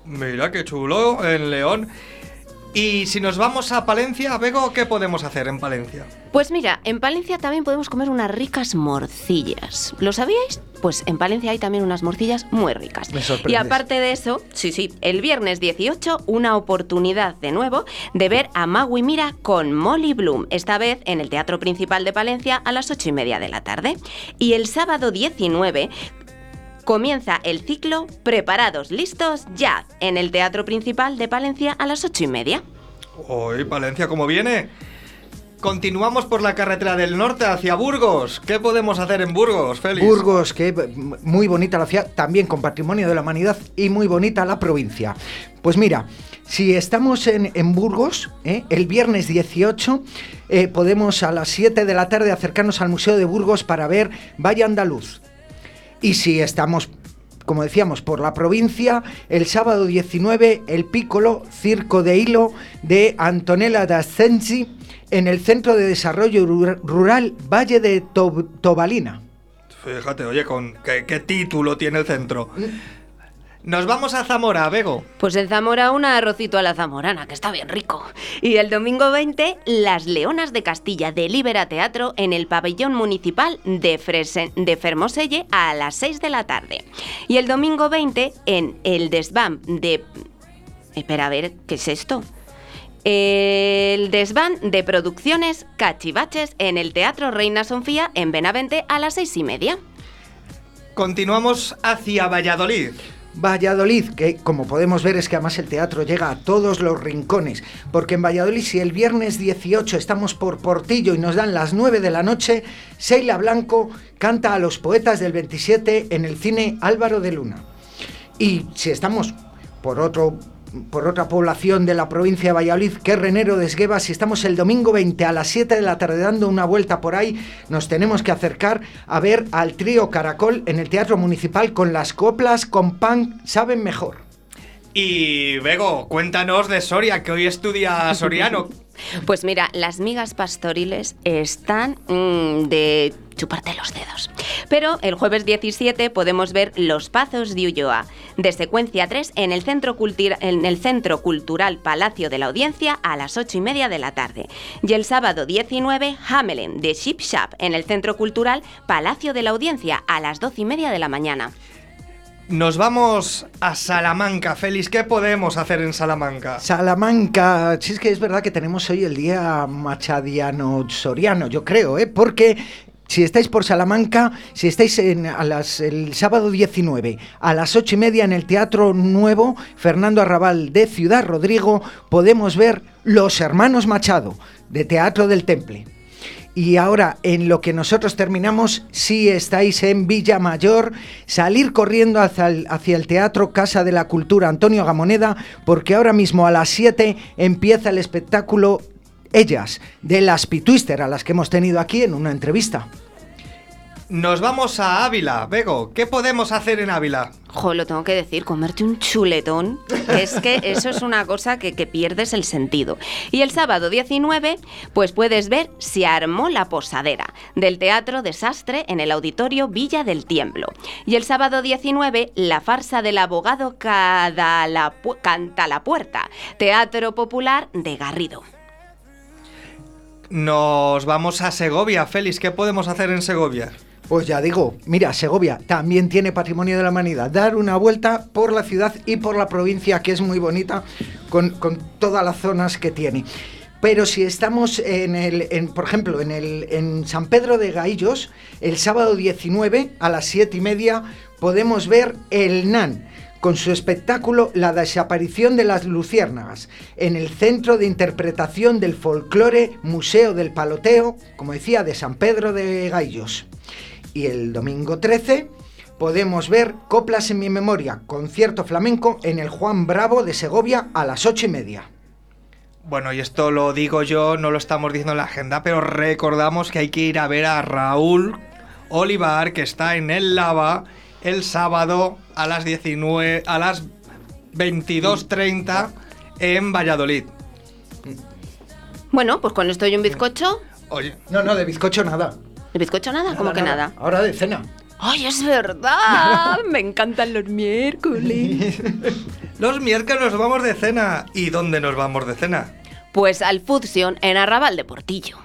Mira qué chulo en León. Y si nos vamos a Palencia, Bego, ¿qué podemos hacer en Palencia? Pues mira, en Palencia también podemos comer unas ricas morcillas. ¿Lo sabíais? Pues en Palencia hay también unas morcillas muy ricas. Me y aparte de eso, sí, sí, el viernes 18, una oportunidad de nuevo de ver a Magui Mira con Molly Bloom, esta vez en el Teatro Principal de Palencia a las 8 y media de la tarde. Y el sábado 19 comienza el ciclo Preparados, listos, ya, en el Teatro Principal de Palencia a las 8 y media. Hoy, Palencia, ¿cómo viene? Continuamos por la carretera del norte hacia Burgos. ¿Qué podemos hacer en Burgos, Félix? Burgos, que muy bonita la ciudad, también con patrimonio de la humanidad y muy bonita la provincia. Pues mira, si estamos en, en Burgos, ¿eh? el viernes 18, eh, podemos a las 7 de la tarde acercarnos al Museo de Burgos para ver Valle Andaluz. Y si estamos, como decíamos, por la provincia, el sábado 19, el Piccolo Circo de Hilo de Antonella d'Ascensi en el Centro de Desarrollo Rura- Rural Valle de To- Tobalina. Fíjate, oye, con qué, qué título tiene el centro. Nos vamos a Zamora, Bego. Pues en Zamora un arrocito a la zamorana, que está bien rico. Y el domingo 20, Las Leonas de Castilla de Libera Teatro en el pabellón municipal de, Fresen- de Fermoselle a las 6 de la tarde. Y el domingo 20, en el desván de... Espera, a ver, ¿qué es esto? El desván de producciones Cachivaches en el Teatro Reina Sofía en Benavente a las seis y media. Continuamos hacia Valladolid. Valladolid, que como podemos ver es que además el teatro llega a todos los rincones, porque en Valladolid si el viernes 18 estamos por Portillo y nos dan las 9 de la noche, Seila Blanco canta a los poetas del 27 en el cine Álvaro de Luna. Y si estamos por otro por otra población de la provincia de Valladolid, que es Renero de Esgueva, si estamos el domingo 20 a las 7 de la tarde dando una vuelta por ahí, nos tenemos que acercar a ver al trío Caracol en el Teatro Municipal con las coplas con pan saben mejor. Y Bego, cuéntanos de Soria, que hoy estudia Soriano. Pues mira, las migas pastoriles están mm, de chuparte los dedos. Pero el jueves 17 podemos ver Los Pazos de Ulloa, de secuencia 3, en el Centro, en el Centro Cultural Palacio de la Audiencia a las 8 y media de la tarde. Y el sábado 19, Hamelin, de Ship Shop, en el Centro Cultural Palacio de la Audiencia a las 12 y media de la mañana. Nos vamos a Salamanca, Félix. ¿Qué podemos hacer en Salamanca? Salamanca, si es que es verdad que tenemos hoy el día machadiano soriano, yo creo, ¿eh? porque si estáis por Salamanca, si estáis en, a las, el sábado 19 a las ocho y media en el Teatro Nuevo Fernando Arrabal de Ciudad Rodrigo, podemos ver Los Hermanos Machado, de Teatro del Temple. Y ahora, en lo que nosotros terminamos, si estáis en Villa Mayor, salir corriendo hacia el, Teatro Casa de la Cultura Antonio Gamoneda, porque ahora mismo a las 7 empieza el espectáculo Ellas, de las Pitwister, a las que hemos tenido aquí en una entrevista. Nos vamos a Ávila, Bego. ¿Qué podemos hacer en Ávila? Jo, lo tengo que decir, comerte un chuletón, es que eso es una cosa que, que pierdes el sentido. Y el sábado 19, pues puedes ver Se armó la posadera, del Teatro Desastre en el Auditorio Villa del Tiemblo. Y el sábado 19, la farsa del abogado la Canta la Puerta, Teatro Popular de Garrido. Nos vamos a Segovia, Félix. ¿Qué podemos hacer en Segovia? Pues ya digo, mira, Segovia también tiene patrimonio de la humanidad. Dar una vuelta por la ciudad y por la provincia, que es muy bonita, con, todas las zonas que tiene. Pero si estamos en el, por ejemplo, en, el, en San Pedro de Gaillos, el sábado 19 a las 7 y media podemos ver el NAN con su espectáculo La desaparición de las luciérnagas en el Centro de Interpretación del Folclore Museo del Paloteo, como decía, de San Pedro de Gaillos. Y el domingo 13 podemos ver Coplas en mi memoria, concierto flamenco en el Juan Bravo de Segovia a las 8 y media. Bueno, y esto lo digo yo, no lo estamos diciendo en la agenda, pero recordamos que hay que ir a ver a Raúl Olivar, que está en el Lava el sábado a las 19, a las 22.30 en Valladolid. Bueno, pues con esto y un bizcocho. Oye, No, no, de bizcocho nada. ¿El bizcocho nada? ¿Cómo que nada? Ahora de cena. ¡Ay, es verdad! Me encantan los miércoles. los miércoles nos vamos de cena. ¿Y dónde nos vamos de cena? Pues al Fusion en Arrabal de Portillo.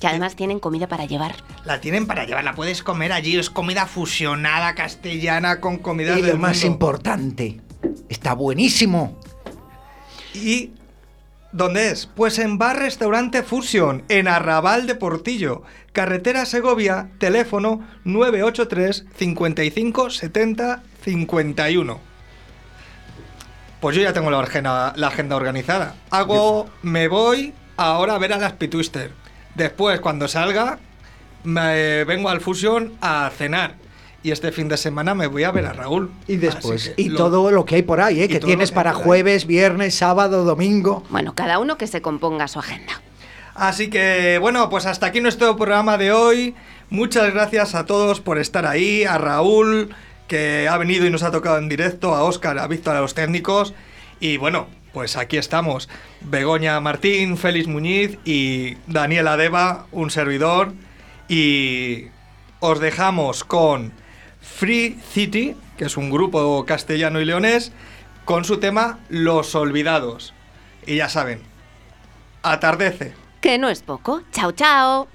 Que además tienen comida para llevar. La tienen para llevar, la puedes comer allí, es comida fusionada castellana con comidas Y del lo más importante, está buenísimo. ¿Y dónde es? Pues en Bar Restaurante Fusion, en Arrabal de Portillo, carretera Segovia, teléfono 983 55 70 51. Pues yo ya tengo la agenda, la agenda organizada. Hago, me voy ahora a ver a las Pitwister. Después, cuando salga, me vengo al Fusion a cenar. Y este fin de semana me voy a ver a Raúl. Y después, y lo- todo lo que hay por ahí, ¿eh? que tienes que para jueves, viernes, sábado, domingo. Bueno, cada uno que se componga su agenda. Así que bueno, pues hasta aquí nuestro programa de hoy. Muchas gracias a todos por estar ahí, a Raúl, que ha venido y nos ha tocado en directo, a Óscar, a Víctor, a los técnicos. Y bueno, pues aquí estamos. Begoña Martín, Félix Muñiz y Daniela Deva, un servidor. Y os dejamos con Free City, que es un grupo castellano y leonés, con su tema Los Olvidados. Y ya saben, atardece. Que no es poco. Chao, chao.